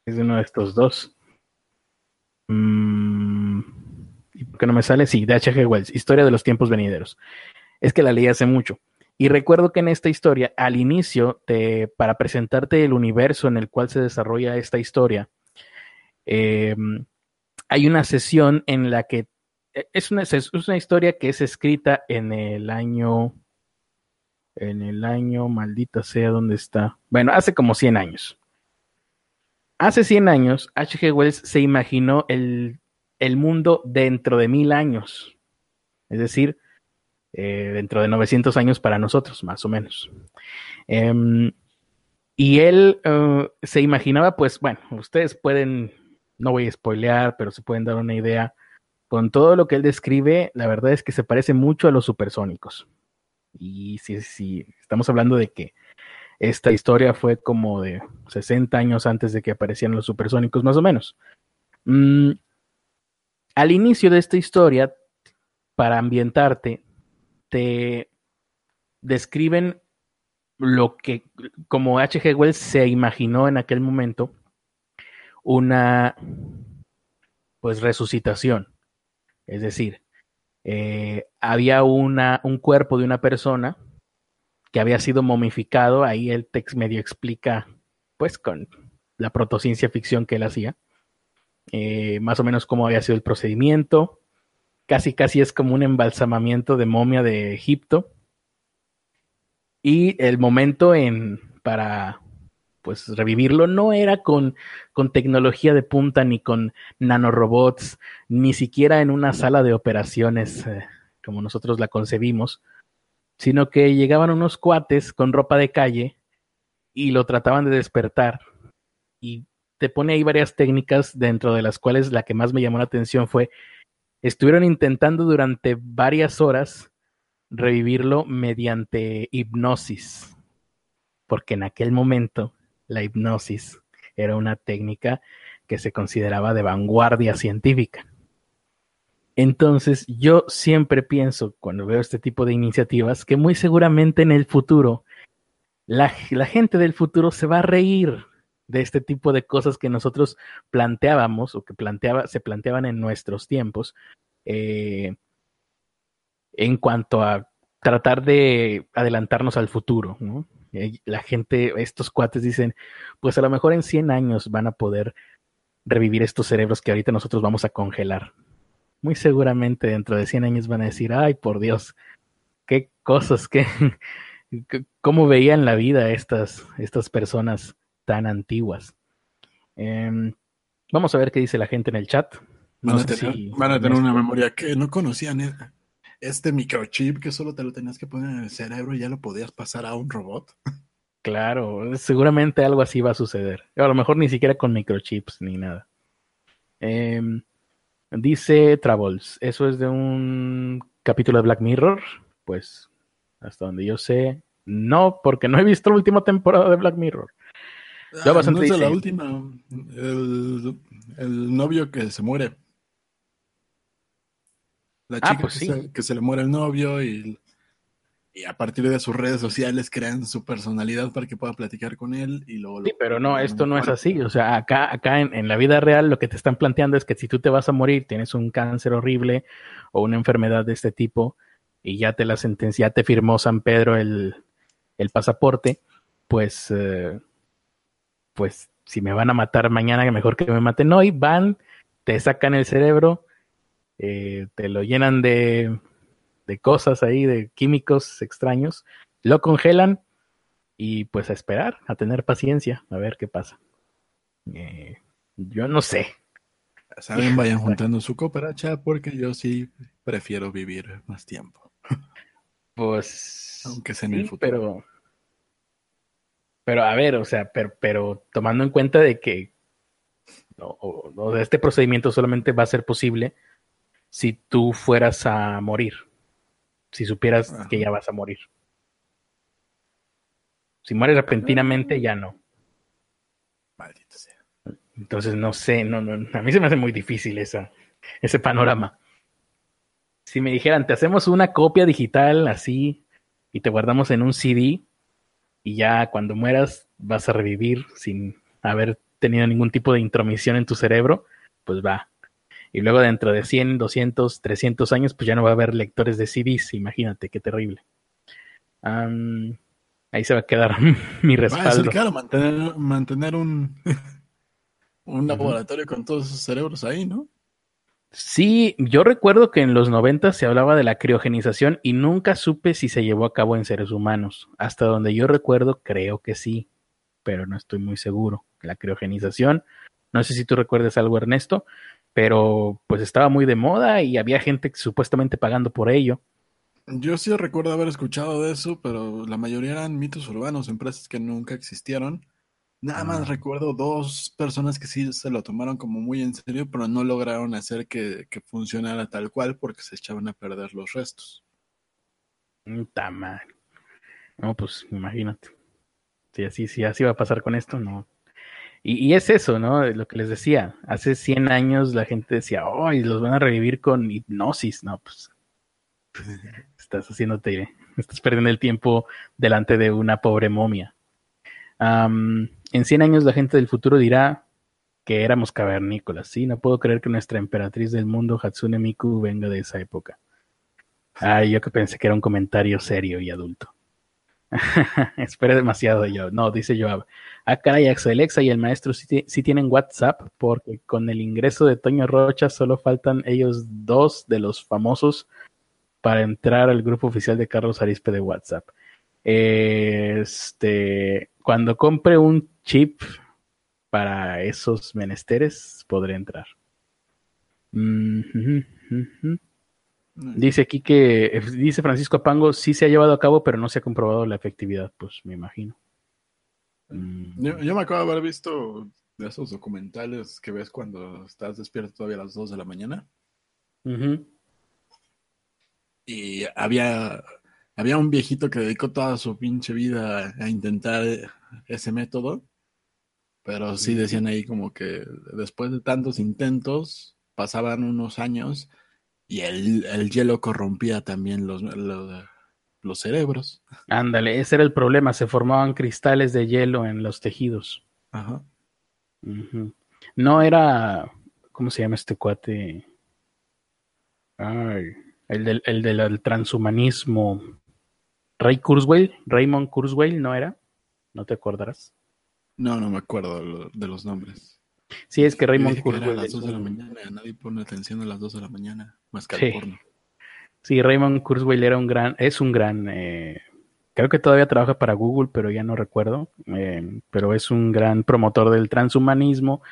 Es uno de estos dos. Mm, ¿Y por qué no me sale? Sí, de H.G. Wells. Historia de los tiempos venideros. Es que la leí hace mucho. Y recuerdo que en esta historia, al inicio, para presentarte el universo en el cual se desarrolla esta historia, em, hay una sesión en la que e, es una, es una historia que es escrita en el año, en el año, maldita sea, ¿dónde está? Bueno, hace como 100 años. Hace 100 años, H.G. Wells se imaginó el, el mundo dentro de mil años. Es decir, eh, dentro de 900 años para nosotros, más o menos. Em, y él eh, se imaginaba, pues bueno, ustedes pueden, no voy a spoilear, pero se pueden dar una idea. Con todo lo que él describe, la verdad es que se parece mucho a los supersónicos. Y si, estamos hablando de que esta historia fue como de 60 años antes de que aparecieran los supersónicos, más o menos. Mm, al inicio de esta historia, para ambientarte, te describen lo que, como H.G. Wells se imaginó en aquel momento, una pues resucitación. Es decir, eh, había un cuerpo de una persona que había sido momificado, ahí el text medio explica, pues con la protociencia ficción que él hacía, eh, más o menos cómo había sido el procedimiento, casi casi es como un embalsamamiento de momia de Egipto, y el momento en para pues revivirlo no era con, con tecnología de punta ni con nanorobots, ni siquiera en una sala de operaciones eh, como nosotros la concebimos, sino que llegaban unos cuates con ropa de calle y lo trataban de despertar. Y te pone ahí varias técnicas, dentro de las cuales la que más me llamó la atención fue, estuvieron intentando durante varias horas revivirlo mediante hipnosis, porque en aquel momento la hipnosis era una técnica que se consideraba de vanguardia científica. Entonces, yo siempre pienso, cuando veo este tipo de iniciativas, que muy seguramente en el futuro, la, gente del futuro se va a reír de este tipo de cosas que nosotros planteábamos o que planteaba, se planteaban en nuestros tiempos, eh, en cuanto a tratar de adelantarnos al futuro. La gente, estos cuates dicen, pues a lo mejor en 100 años van a poder revivir estos cerebros que ahorita nosotros vamos a congelar muy seguramente dentro de 100 años van a decir, ay, por Dios, qué cosas, qué, cómo veían la vida estas, estas personas tan antiguas. Em, vamos a ver qué dice la gente en el chat. van, a tener, una memoria que no conocían. ¿eh? Este microchip que solo te lo tenías que poner en el cerebro y ya lo podías pasar a un robot. Claro, seguramente algo así va a suceder. A lo mejor ni siquiera con microchips ni nada. Eh, Dice Travels, ¿eso es de un capítulo de Black Mirror? Pues hasta donde yo sé, no, porque no he visto la última temporada de Black Mirror. Ah, no es la última. El, novio que se muere. La ah, chica pues que, se, le muere el novio y y a partir de sus redes sociales crean su personalidad para que pueda platicar con él y luego... Sí, pero no, esto no es así. O sea, acá, acá en, la vida real lo que te están planteando es que si tú te vas a morir, tienes un cáncer horrible o una enfermedad de este tipo y ya te la sentencia, ya te firmó San Pedro el, pasaporte, pues, eh, pues si me van a matar mañana, mejor que me maten hoy, van, te sacan el cerebro, eh, te lo llenan de de cosas ahí, de químicos extraños, lo congelan y pues a esperar, a tener paciencia, a ver qué pasa. Eh, yo no sé. Saben, vayan juntando su cooperacha porque yo sí prefiero vivir más tiempo. Pues. Aunque sea en el futuro. Pero. Pero a ver, o sea, pero, pero tomando en cuenta de que no, este procedimiento solamente va a ser posible si tú fueras a morir si supieras que ya vas a morir. Si mueres repentinamente, ya no. Maldito sea. Entonces, no sé, no, no, a mí se me hace muy difícil esa, ese panorama. Si me dijeran, te hacemos una copia digital así y te guardamos en un CD y ya cuando mueras vas a revivir sin haber tenido ningún tipo de intromisión en tu cerebro, pues va, y luego dentro de 100, 200, 300 años, pues ya no va a haber lectores de CDs, imagínate, qué terrible. ahí se va a quedar mi respaldo. claro, mantener, mantener un, un laboratorio con todos esos cerebros ahí, ¿no? Sí, yo recuerdo que en los 90 se hablaba de la criogenización y nunca supe si se llevó a cabo en seres humanos. Hasta donde yo recuerdo, creo que sí, pero no estoy muy seguro. La criogenización, no sé si tú recuerdas algo, Ernesto, pero pues estaba muy de moda y había gente supuestamente pagando por ello. Yo sí recuerdo haber escuchado de eso, pero la mayoría eran mitos urbanos, empresas que nunca existieron. Nada más Ah. recuerdo dos personas que sí se lo tomaron como muy en serio, pero no lograron hacer que, que funcionara tal cual porque se echaban a perder los restos. Puta madre. No, pues imagínate. Si así, si así va a pasar con esto, no. Y, es eso, ¿no? Lo que les decía. Hace 100 años la gente decía, oh, los van a revivir con hipnosis. No, pues. Estás haciéndote. Estás perdiendo el tiempo delante de una pobre momia. En 100 años la gente del futuro dirá que éramos cavernícolas. Sí, no puedo creer que nuestra emperatriz del mundo, Hatsune Miku, venga de esa época. Ay, yo que pensé que era un comentario serio y adulto. Esperé demasiado yo. No, dice Joab. Ah, caray, Axelexa y el maestro sí, ti- sí tienen WhatsApp, porque con el ingreso de Toño Rocha solo faltan ellos dos de los famosos para entrar al grupo oficial de Carlos Arispe de WhatsApp. Este, cuando compre un chip para esos menesteres, podré entrar. Mm. Dice aquí que, eh, dice Francisco Apango, sí se ha llevado a cabo, pero no se ha comprobado la efectividad, pues me imagino. Mm, Yo, yo me acabo de haber visto de esos documentales que ves cuando estás despierto todavía a las 2 de la mañana. Y había, había un viejito que dedicó toda su pinche vida a intentar ese método. Pero sí decían ahí como que después de tantos intentos, pasaban unos años y el, el hielo corrompía también los, los, los cerebros. Ándale, ese era el problema, se formaban cristales de hielo en los tejidos. Ajá. No era, ¿cómo se llama este cuate? Ay, el del, el del transhumanismo. Ray Kurzweil, Raymond Kurzweil, ¿no era? ¿No te acordarás? No, no me acuerdo de los nombres. Sí, es que Raymond era a Kurzweil las es 2 de la mañana. Nadie pone atención a las 2 de la mañana, más que al porno. Sí, Raymond Kurzweil era un gran, es un gran, eh, creo que todavía trabaja para Google, pero ya no recuerdo, eh, pero es un gran promotor del transhumanismo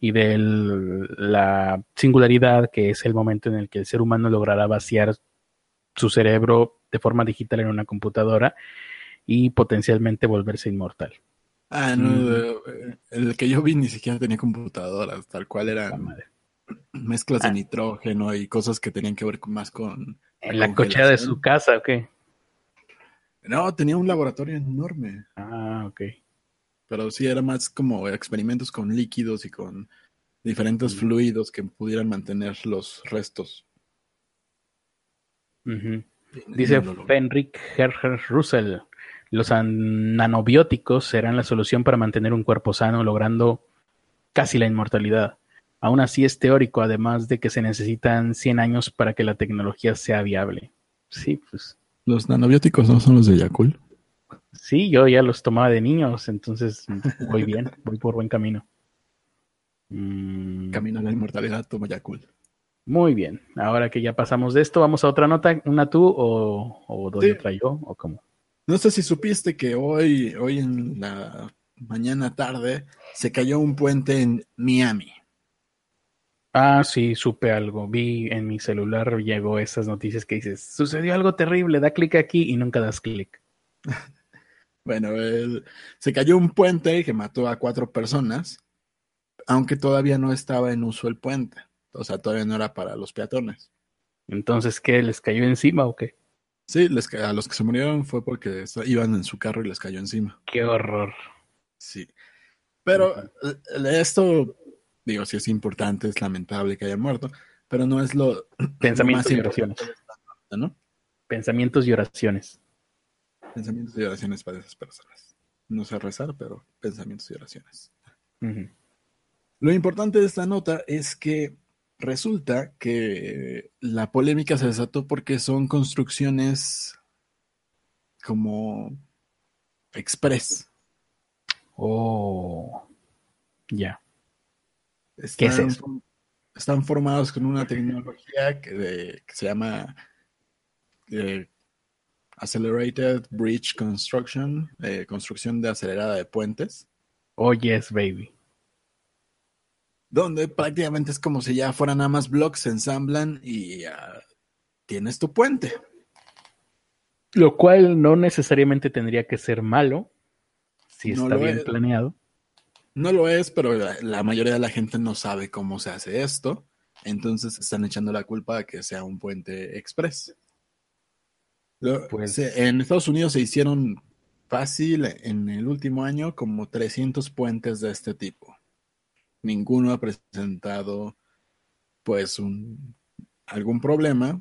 y de la singularidad que es el momento en el que el ser humano logrará vaciar su cerebro de forma digital en una computadora y potencialmente volverse inmortal. Ah, no, Mm. eh, el que yo vi ni siquiera tenía computadoras, tal cual eran mezclas de Ah. nitrógeno y cosas que tenían que ver con- más con... En la cochera de su casa, ¿o qué? No, tenía un laboratorio enorme, Ah, ok. pero sí era más como experimentos con líquidos y con diferentes Mm. fluidos que pudieran mantener los restos. Y Dice. Fenrik Herher Russell, los an- nanobióticos serán la solución para mantener un cuerpo sano, logrando casi la inmortalidad. Aún así es teórico, además de que se necesitan 100 años para que la tecnología sea viable. Sí, pues Los nanobióticos no son los de Yakul. sí, yo ya los tomaba de niños, entonces voy bien, voy por buen camino. Mm, Camino a la inmortalidad, toma Yakul. muy bien, ahora que ya pasamos de esto, vamos a otra nota, una tú o, o doy Sí. otra yo, o cómo. No sé si supiste que hoy, hoy en la mañana tarde, se cayó un puente en Miami. Ah, sí, supe algo. Vi en mi celular, llegó esas noticias que dices, sucedió algo terrible, da clic aquí y nunca das clic. Bueno, se cayó un puente que mató a cuatro personas, aunque todavía no estaba en uso el puente. O sea, todavía no era para los peatones. Entonces, ¿qué? ¿Les cayó encima o qué? Sí, les, a los que se murieron fue porque iban en su carro y les cayó encima. Qué horror. Sí. Pero eh, esto, digo, sí es importante, es lamentable que hayan muerto, pero no es lo, lo Pensamientos más y importante oraciones. ¿no? Pensamientos y oraciones. Pensamientos y oraciones para esas personas. No sé rezar, pero pensamientos y oraciones. Lo importante de esta nota es que resulta que la polémica se desató porque son construcciones como express. Oh, ya. Están, ¿Qué es eso? están formados con una tecnología que, de- que se llama eh, Accelerated Bridge Construction, eh, construcción de acelerada de puentes. Oh, yes, baby. donde prácticamente es como si ya fueran nada más blocks, se ensamblan y ya tienes tu puente. Lo cual no necesariamente tendría que ser malo si No está bien es. planeado. No lo es, pero la, la mayoría de la gente no sabe cómo se hace esto. Entonces están echando la culpa a que sea un puente express. Lo- Pues- en Estados Unidos se hicieron fácil en el último año como 300 puentes de este tipo. Ninguno ha presentado pues un, algún problema.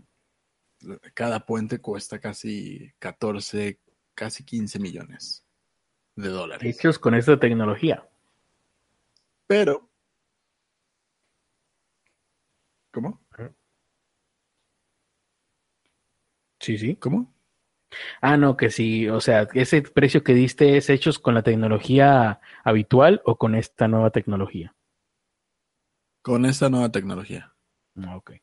Cada puente cuesta casi 14, casi 15 millones de dólares. Hechos con esta tecnología. Pero. ¿Cómo? Sí, sí. ¿Cómo? Ah, no, que sí. O sea, ese precio que diste es hechos con la tecnología habitual o con esta nueva tecnología. Con esta nueva tecnología. Ah, ok.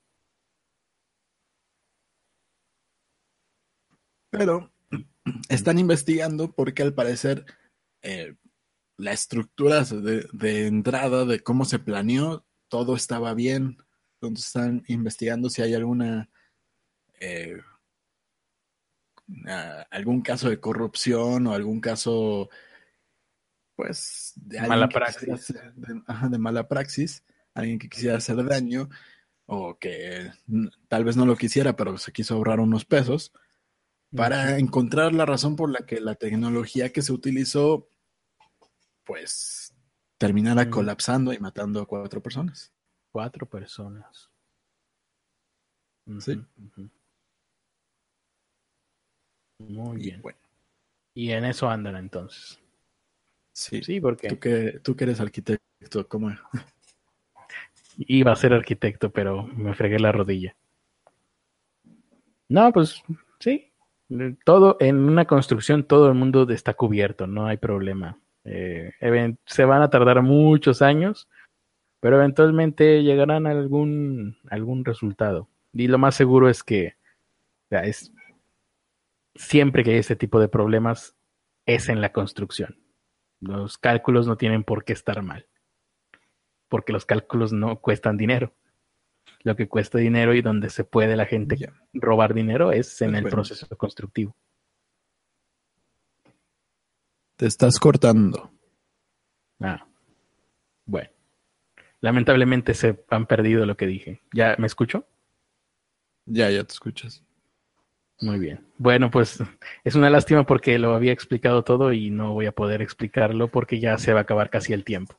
Pero están investigando porque al parecer eh, la estructura de, de entrada de cómo se planeó, todo estaba bien. Entonces están investigando si hay alguna eh, algún caso de corrupción o algún caso pues de Mala praxis. hacer- de, ajá, de mala praxis, alguien que quisiera hacer daño o que tal vez no lo quisiera, pero se quiso ahorrar unos pesos para encontrar la razón por la que la tecnología que se utilizó, pues, terminara Mm. colapsando y matando a cuatro personas. Cuatro personas. Sí. Muy Y bien. bueno, Y en eso andan entonces. sí. Sí, porque Tú que, tú que eres arquitecto, ¿cómo? iba a ser arquitecto, pero me fregué la rodilla. No, pues sí. Todo en una construcción, todo el mundo está cubierto, no hay problema. Eh, se van a tardar muchos años, pero eventualmente llegarán a algún, algún resultado. Y lo más seguro es que o sea, es, siempre que hay este tipo de problemas es en la construcción. Los cálculos no tienen por qué estar mal, porque los cálculos no cuestan dinero. Lo que cuesta dinero y donde se puede la gente robar dinero es en el proceso constructivo. Te estás cortando. Ah, bueno. Lamentablemente se han perdido lo que dije. ¿Ya me escucho? Ya, ya te escuchas. Muy bien. Bueno, pues es una lástima porque lo había explicado todo y no voy a poder explicarlo porque ya se va a acabar casi el tiempo.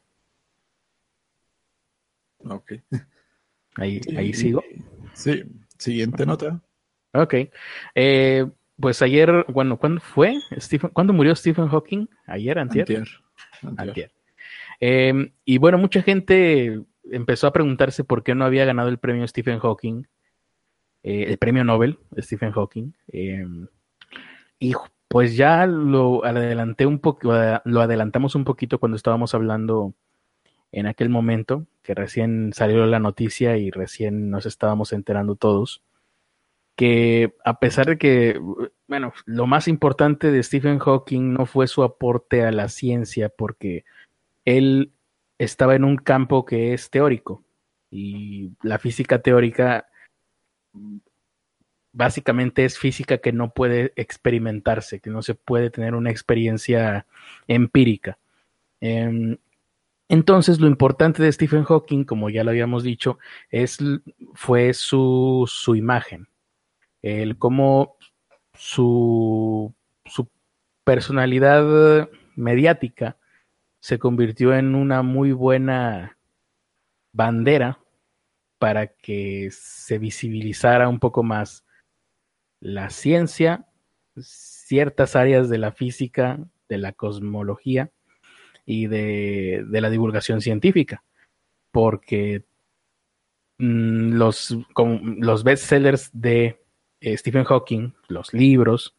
Ok. Ahí, ahí sigo. Sí. Siguiente nota. Ok. Eh, pues ayer, bueno, ¿cuándo fue? Stephen, ¿Cuándo murió Stephen Hawking? ¿Ayer, antier? Antier. Antier. Antier. Eh, y bueno, mucha gente empezó a preguntarse por qué no había ganado el premio Stephen Hawking, eh, el premio Nobel Stephen Hawking. Eh, y pues ya lo adelanté un poco, lo adelantamos un poquito cuando estábamos hablando en aquel momento, que recién salió la noticia y recién nos estábamos enterando todos, que a pesar de que, bueno, lo más importante de Stephen Hawking no fue su aporte a la ciencia, porque él estaba en un campo que es teórico y la física teórica básicamente es física que no puede experimentarse, que no se puede tener una experiencia empírica. Eh, entonces, lo importante de Stephen Hawking, como ya lo habíamos dicho, es, fue su, su imagen, el cómo su, su personalidad mediática se convirtió en una muy buena bandera para que se visibilizara un poco más la ciencia, ciertas áreas de la física, de la cosmología y de, de la divulgación científica, porque mmm, los, los bestsellers de Stephen Hawking, los libros,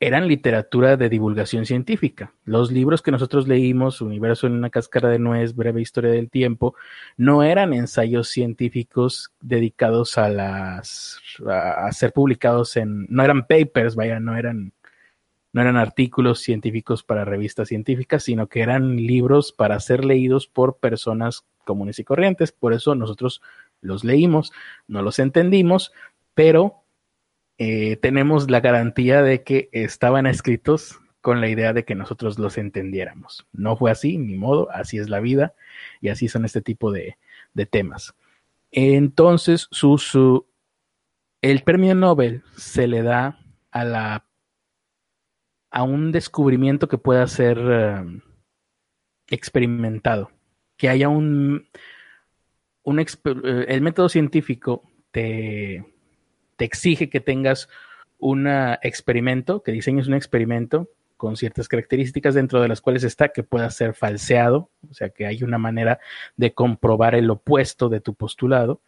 eran literatura de divulgación científica. Los libros que nosotros leímos, Universo en una cáscara de nuez, Breve Historia del Tiempo, no eran ensayos científicos dedicados a las a, a ser publicados en, no eran papers, vaya, no eran no eran artículos científicos para revistas científicas, sino que eran libros para ser leídos por personas comunes y corrientes. Por eso nosotros los leímos, no los entendimos, pero eh, tenemos la garantía de que estaban escritos con la idea de que nosotros los entendiéramos. No fue así, ni modo, así es la vida y así son este tipo de, temas. Entonces, su, el premio Nobel se le da a la a un descubrimiento que pueda ser um, experimentado, que haya un, un eh, el método científico te, te exige que tengas un experimento, que diseñes un experimento con ciertas características dentro de las cuales está que pueda ser falseado, o sea, que hay una manera de comprobar el opuesto de tu postulado,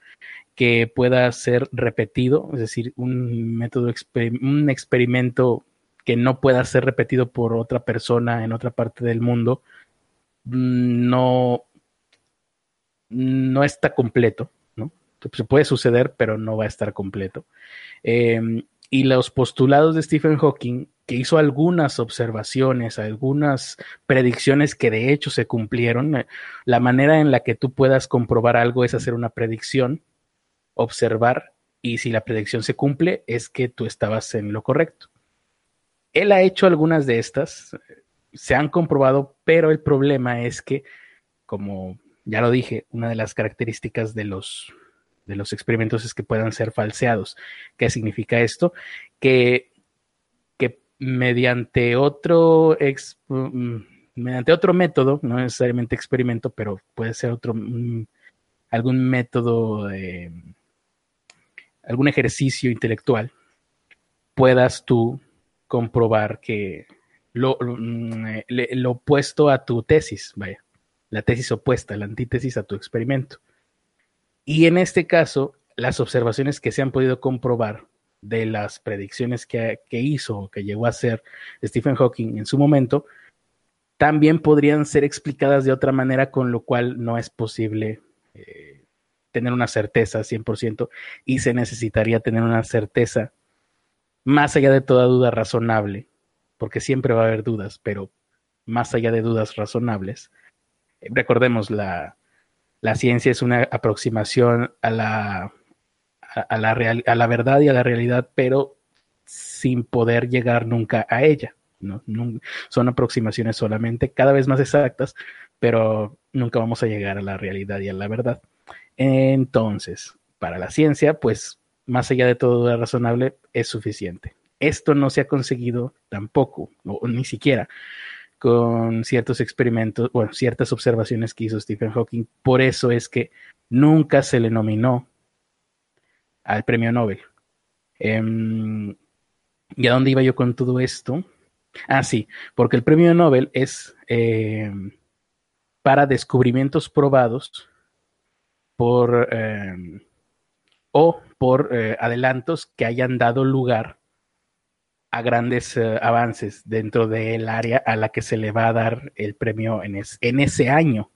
que pueda ser repetido, es decir, un método, un experimento que no pueda ser repetido por otra persona en otra parte del mundo, mm, no, no está completo, puede suceder, pero no va a estar completo. Em, y los postulados de Stephen Hawking, que hizo algunas observaciones, algunas predicciones que de hecho se cumplieron, eh, la manera en la que tú puedas comprobar algo es hacer una predicción, observar, y si la predicción se cumple, es que tú estabas en lo correcto. Él ha hecho algunas de estas, se han comprobado, pero el problema es que, como ya lo dije, una de las características de los de los experimentos es que puedan ser falseados. ¿Qué significa esto? Que, que mediante otro mm, mediante otro método, no necesariamente experimento, pero puede ser otro mm, algún método algún ejercicio intelectual, puedas tú comprobar que lo, mm, lo opuesto a tu tesis, vaya, la tesis opuesta, la antítesis a tu experimento. Y en este caso, las observaciones que se han podido comprobar de las predicciones que, hizo, que llegó a hacer Stephen Hawking en su momento, también podrían ser explicadas de otra manera, con lo cual no es posible eh, tener una certeza 100% y se necesitaría tener una certeza más allá de toda duda razonable, porque siempre va a haber dudas, pero más allá de dudas razonables. recordemos la, la ciencia es una aproximación a la, a, la, a la verdad y a la realidad, pero sin poder llegar nunca a ella. ¿no? Son aproximaciones solamente cada vez más exactas, pero nunca vamos a llegar a la realidad y a la verdad. Entonces, para la ciencia, pues más allá de todo razonable, es suficiente. Esto no se ha conseguido tampoco, ni siquiera, con ciertos experimentos, bueno, ciertas observaciones que hizo Stephen Hawking. Por eso es que nunca se le nominó al premio Nobel. Em, ¿Y a dónde iba yo con todo esto? Ah, sí, porque el premio Nobel es em, para descubrimientos probados por em, o por eh, adelantos que hayan dado lugar a grandes eh, avances dentro del área a la que se le va a dar el premio en, en ese año.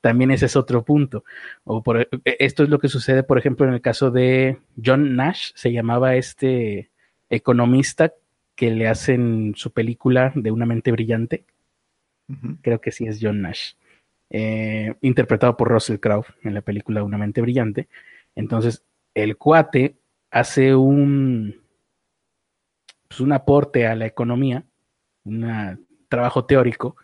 También ese es otro punto. O por, e, esto es lo que sucede, por ejemplo, en el caso de John Nash, se llamaba este economista que le hacen su película de una mente brillante. Creo que sí es John Nash. Eh, interpretado por Russell Crowe en la película Una mente brillante. Entonces, el cuate hace un, pues, un aporte a la economía, un trabajo teórico,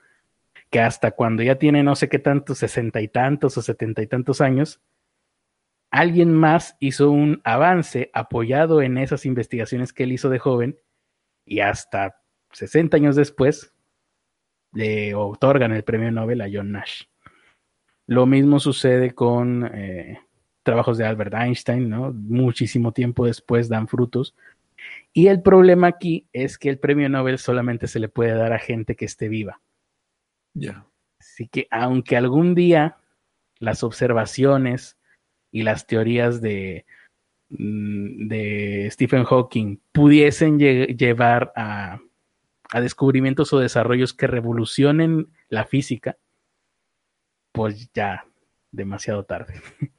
que hasta cuando ya tiene no sé qué tantos, sesenta y tantos o setenta y tantos años, alguien más hizo un avance apoyado en esas investigaciones que él hizo de joven y hasta 60 años después le otorgan el premio Nobel a John Nash. Lo mismo sucede con eh, trabajos de Albert Einstein, ¿no? Muchísimo tiempo después dan frutos. Y el problema aquí es que el premio Nobel solamente se le puede dar a gente que esté viva. Ya. Así que aunque algún día las observaciones y las teorías de, mm, de Stephen Hawking pudiesen llevar a, a descubrimientos o desarrollos que revolucionen la física, pues ya demasiado tarde.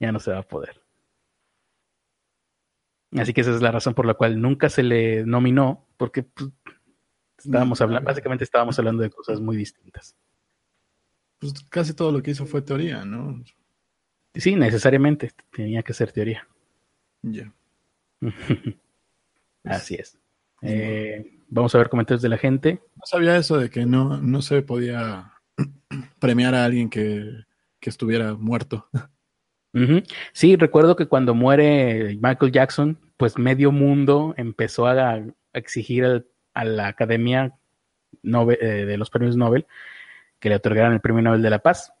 ya no se va a poder. Así que esa es la razón por la cual nunca se le nominó, porque pues, estábamos hablando, básicamente estábamos hablando de cosas muy distintas. Pues casi todo lo que hizo fue teoría, ¿no? Sí, necesariamente tenía que ser teoría. Ya. Así es. Eh, vamos a ver comentarios de la gente. No sabía eso de que no, no se podía premiar a alguien que, que estuviera muerto. Sí, recuerdo que cuando muere Michael Jackson, pues medio mundo empezó a, exigir a la Academia eh, de los Premios Nobel que le otorgaran el Premio Nobel de la Paz.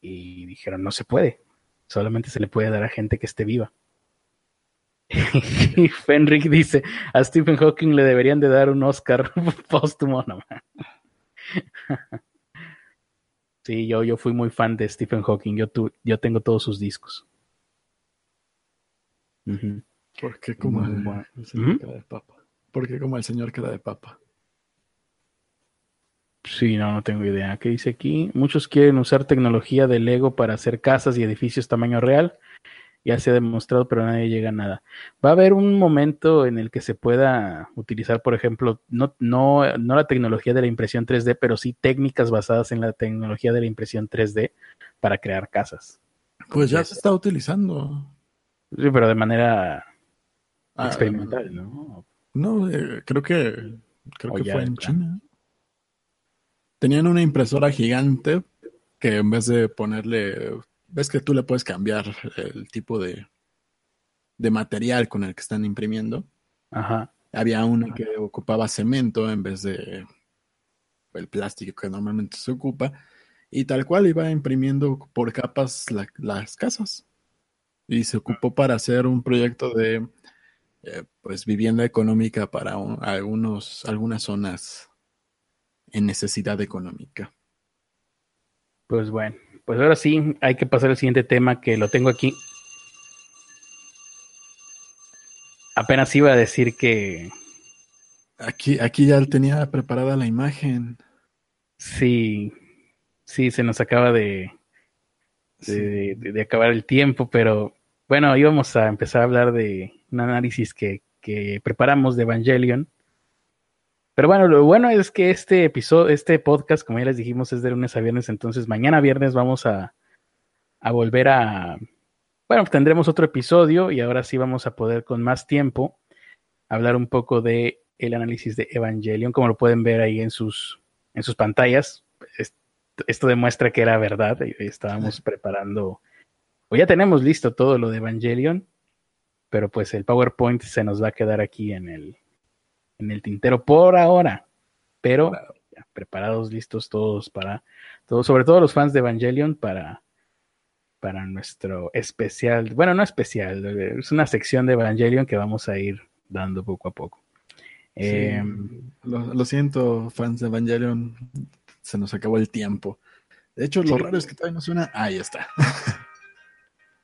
Y dijeron, no se puede, solamente se le puede dar a gente que esté viva. y Fenric dice, a Stephen Hawking le deberían de dar un Oscar póstumo. No, sí, yo, yo fui muy fan de Stephen Hawking, yo, yo tengo todos sus discos. ¿Por qué como el, señor de papa? ¿Por qué como el señor que de papa? Sí, no, no tengo idea. ¿Qué dice aquí? Muchos quieren usar tecnología de Lego para hacer casas y edificios tamaño real. Ya se ha demostrado, pero nadie llega a nada. Va a haber un momento en el que se pueda utilizar, por ejemplo, no, no, no la tecnología de la impresión 3D, pero sí técnicas basadas en la tecnología de la impresión 3D para crear casas. Pues ya se está utilizando. Sí, pero de manera ah, experimental, ¿no? No, eh, creo que creo que fue en China. Tenían una impresora gigante que en vez de ponerle, ves que tú le puedes cambiar el tipo de, de material con el que están imprimiendo. Ajá. Había una que ocupaba cemento en vez de el plástico que normalmente se ocupa y tal cual iba imprimiendo por capas las casas y se ocupó para hacer un proyecto de eh, pues vivienda económica para algunos algunas zonas en necesidad económica. Pues bueno, pues ahora sí hay que pasar al siguiente tema que lo tengo aquí. Apenas iba a decir que... Aquí, aquí ya tenía preparada la imagen. Sí, sí, se nos acaba de, de, de, acabar el tiempo, pero bueno, íbamos a empezar a hablar de un análisis que, que preparamos de Evangelion pero bueno, lo bueno es que este episodio, este podcast, como ya les dijimos, es de lunes a viernes, entonces mañana viernes vamos a, a volver a... Bueno, tendremos otro episodio y ahora sí vamos a poder con más tiempo hablar un poco de el análisis de Evangelion, como lo pueden ver ahí en sus, en sus pantallas. Esto demuestra que era verdad, estábamos preparando, o ya tenemos listo todo lo de Evangelion, pero pues el PowerPoint se nos va a quedar aquí en el, en el tintero por ahora, pero preparados, listos todos para, todos, sobre todo los fans de Evangelion para, para nuestro especial, bueno, no especial, es una sección de Evangelion que vamos a ir dando poco a poco. Em, lo, siento, fans de Evangelion, se nos acabó el tiempo. De hecho, lo raro es que todavía no suena. Ahí está.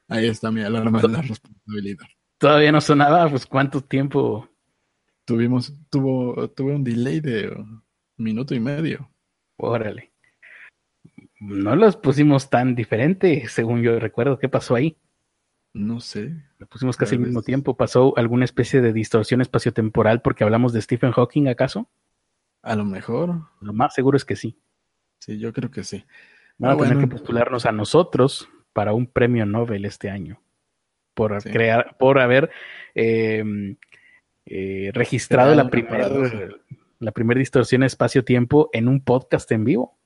Ahí está mi alarma de la responsabilidad. Todavía no sonaba, pues cuánto tiempo Tuvimos, tuvo, tuve un delay de un minuto y medio. Órale. No los pusimos tan diferente, según yo recuerdo. ¿Qué pasó ahí? No sé. Lo pusimos casi al mismo tiempo. ¿Pasó alguna especie de distorsión espaciotemporal porque hablamos de Stephen Hawking, acaso? A lo mejor. Lo más seguro es que sí. Sí, yo creo que sí. Van a tener que postularnos a nosotros para un premio Nobel este año. Por crear, por haber eh, eh, registrado la primera la primera distorsión espacio-tiempo en un podcast en vivo.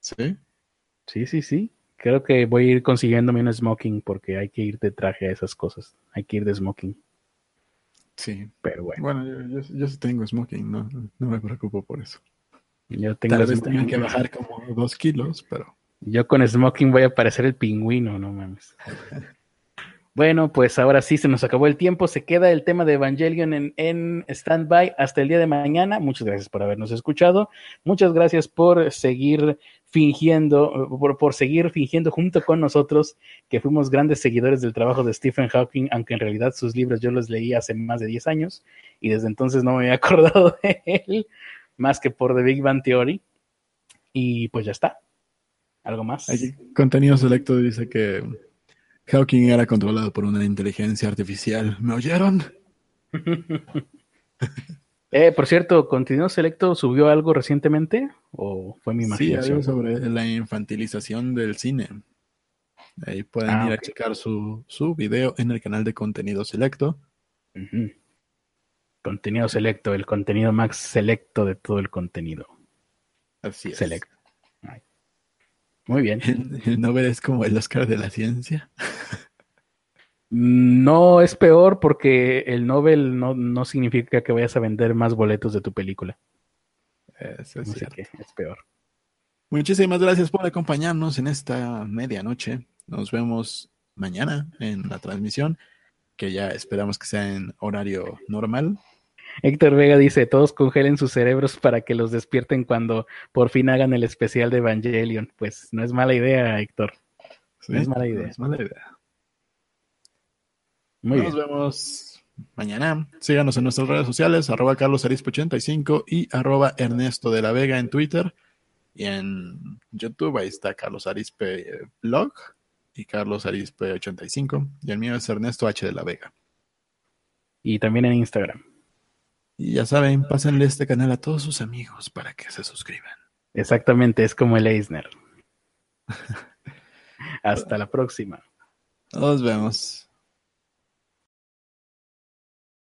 Sí. Sí, sí, sí. Creo que voy a ir consiguiéndome un smoking porque hay que ir de traje a esas cosas. Hay que ir de smoking. Sí. Pero bueno. Bueno, yo, sí tengo smoking, no, no me preocupo por eso. Yo tengo Tal vez tengan que bajar como dos kilos, pero. Yo con smoking voy a parecer el pingüino, no mames. Bueno, pues ahora sí se nos acabó el tiempo. Se queda el tema de Evangelion en, en stand-by hasta el día de mañana. Muchas gracias por habernos escuchado. Muchas gracias por seguir fingiendo, por, seguir fingiendo junto con nosotros que fuimos grandes seguidores del trabajo de Stephen Hawking, aunque en realidad sus libros yo los leí hace más de 10 años y desde entonces no me había acordado de él, más que por The Big Bang Theory. Y pues ya está. ¿Algo más? Aquí, contenido selecto dice que Hawking era controlado por una inteligencia artificial. ¿Me oyeron? eh, por cierto, ¿Continuo Selecto subió algo recientemente? ¿O fue mi imaginación? Sí, algo sobre la infantilización del cine. Ahí pueden ah, ir a checar su, su video en el canal de Contenido Selecto. Contenido selecto, el contenido más selecto de todo el contenido. Así es. Selecto. Muy bien. El, el Nobel es como el Oscar de la ciencia. No es peor porque el Nobel no, no significa que vayas a vender más boletos de tu película. Eso es Así cierto. que es peor. Muchísimas gracias por acompañarnos en esta medianoche. Nos vemos mañana en la transmisión, que ya esperamos que sea en horario normal. Héctor Vega dice, todos congelen sus cerebros para que los despierten cuando por fin hagan el especial de Evangelion. Pues no es mala idea, Héctor. ¿sí? No es mala idea. No es mala idea. Muy Nos bien. vemos mañana. Síganos en nuestras redes sociales, arroba carlosarispe85 y arroba Ernesto de la Vega en Twitter. Y en YouTube ahí está Carlos Arispe Blog y Carlos Arispe 85. Y el mío es Ernesto H de la Vega. Y también en Instagram. Y ya saben, pásenle este canal a todos sus amigos para que se suscriban. Exactamente, es como el Eisner. Hasta la próxima. Nos vemos.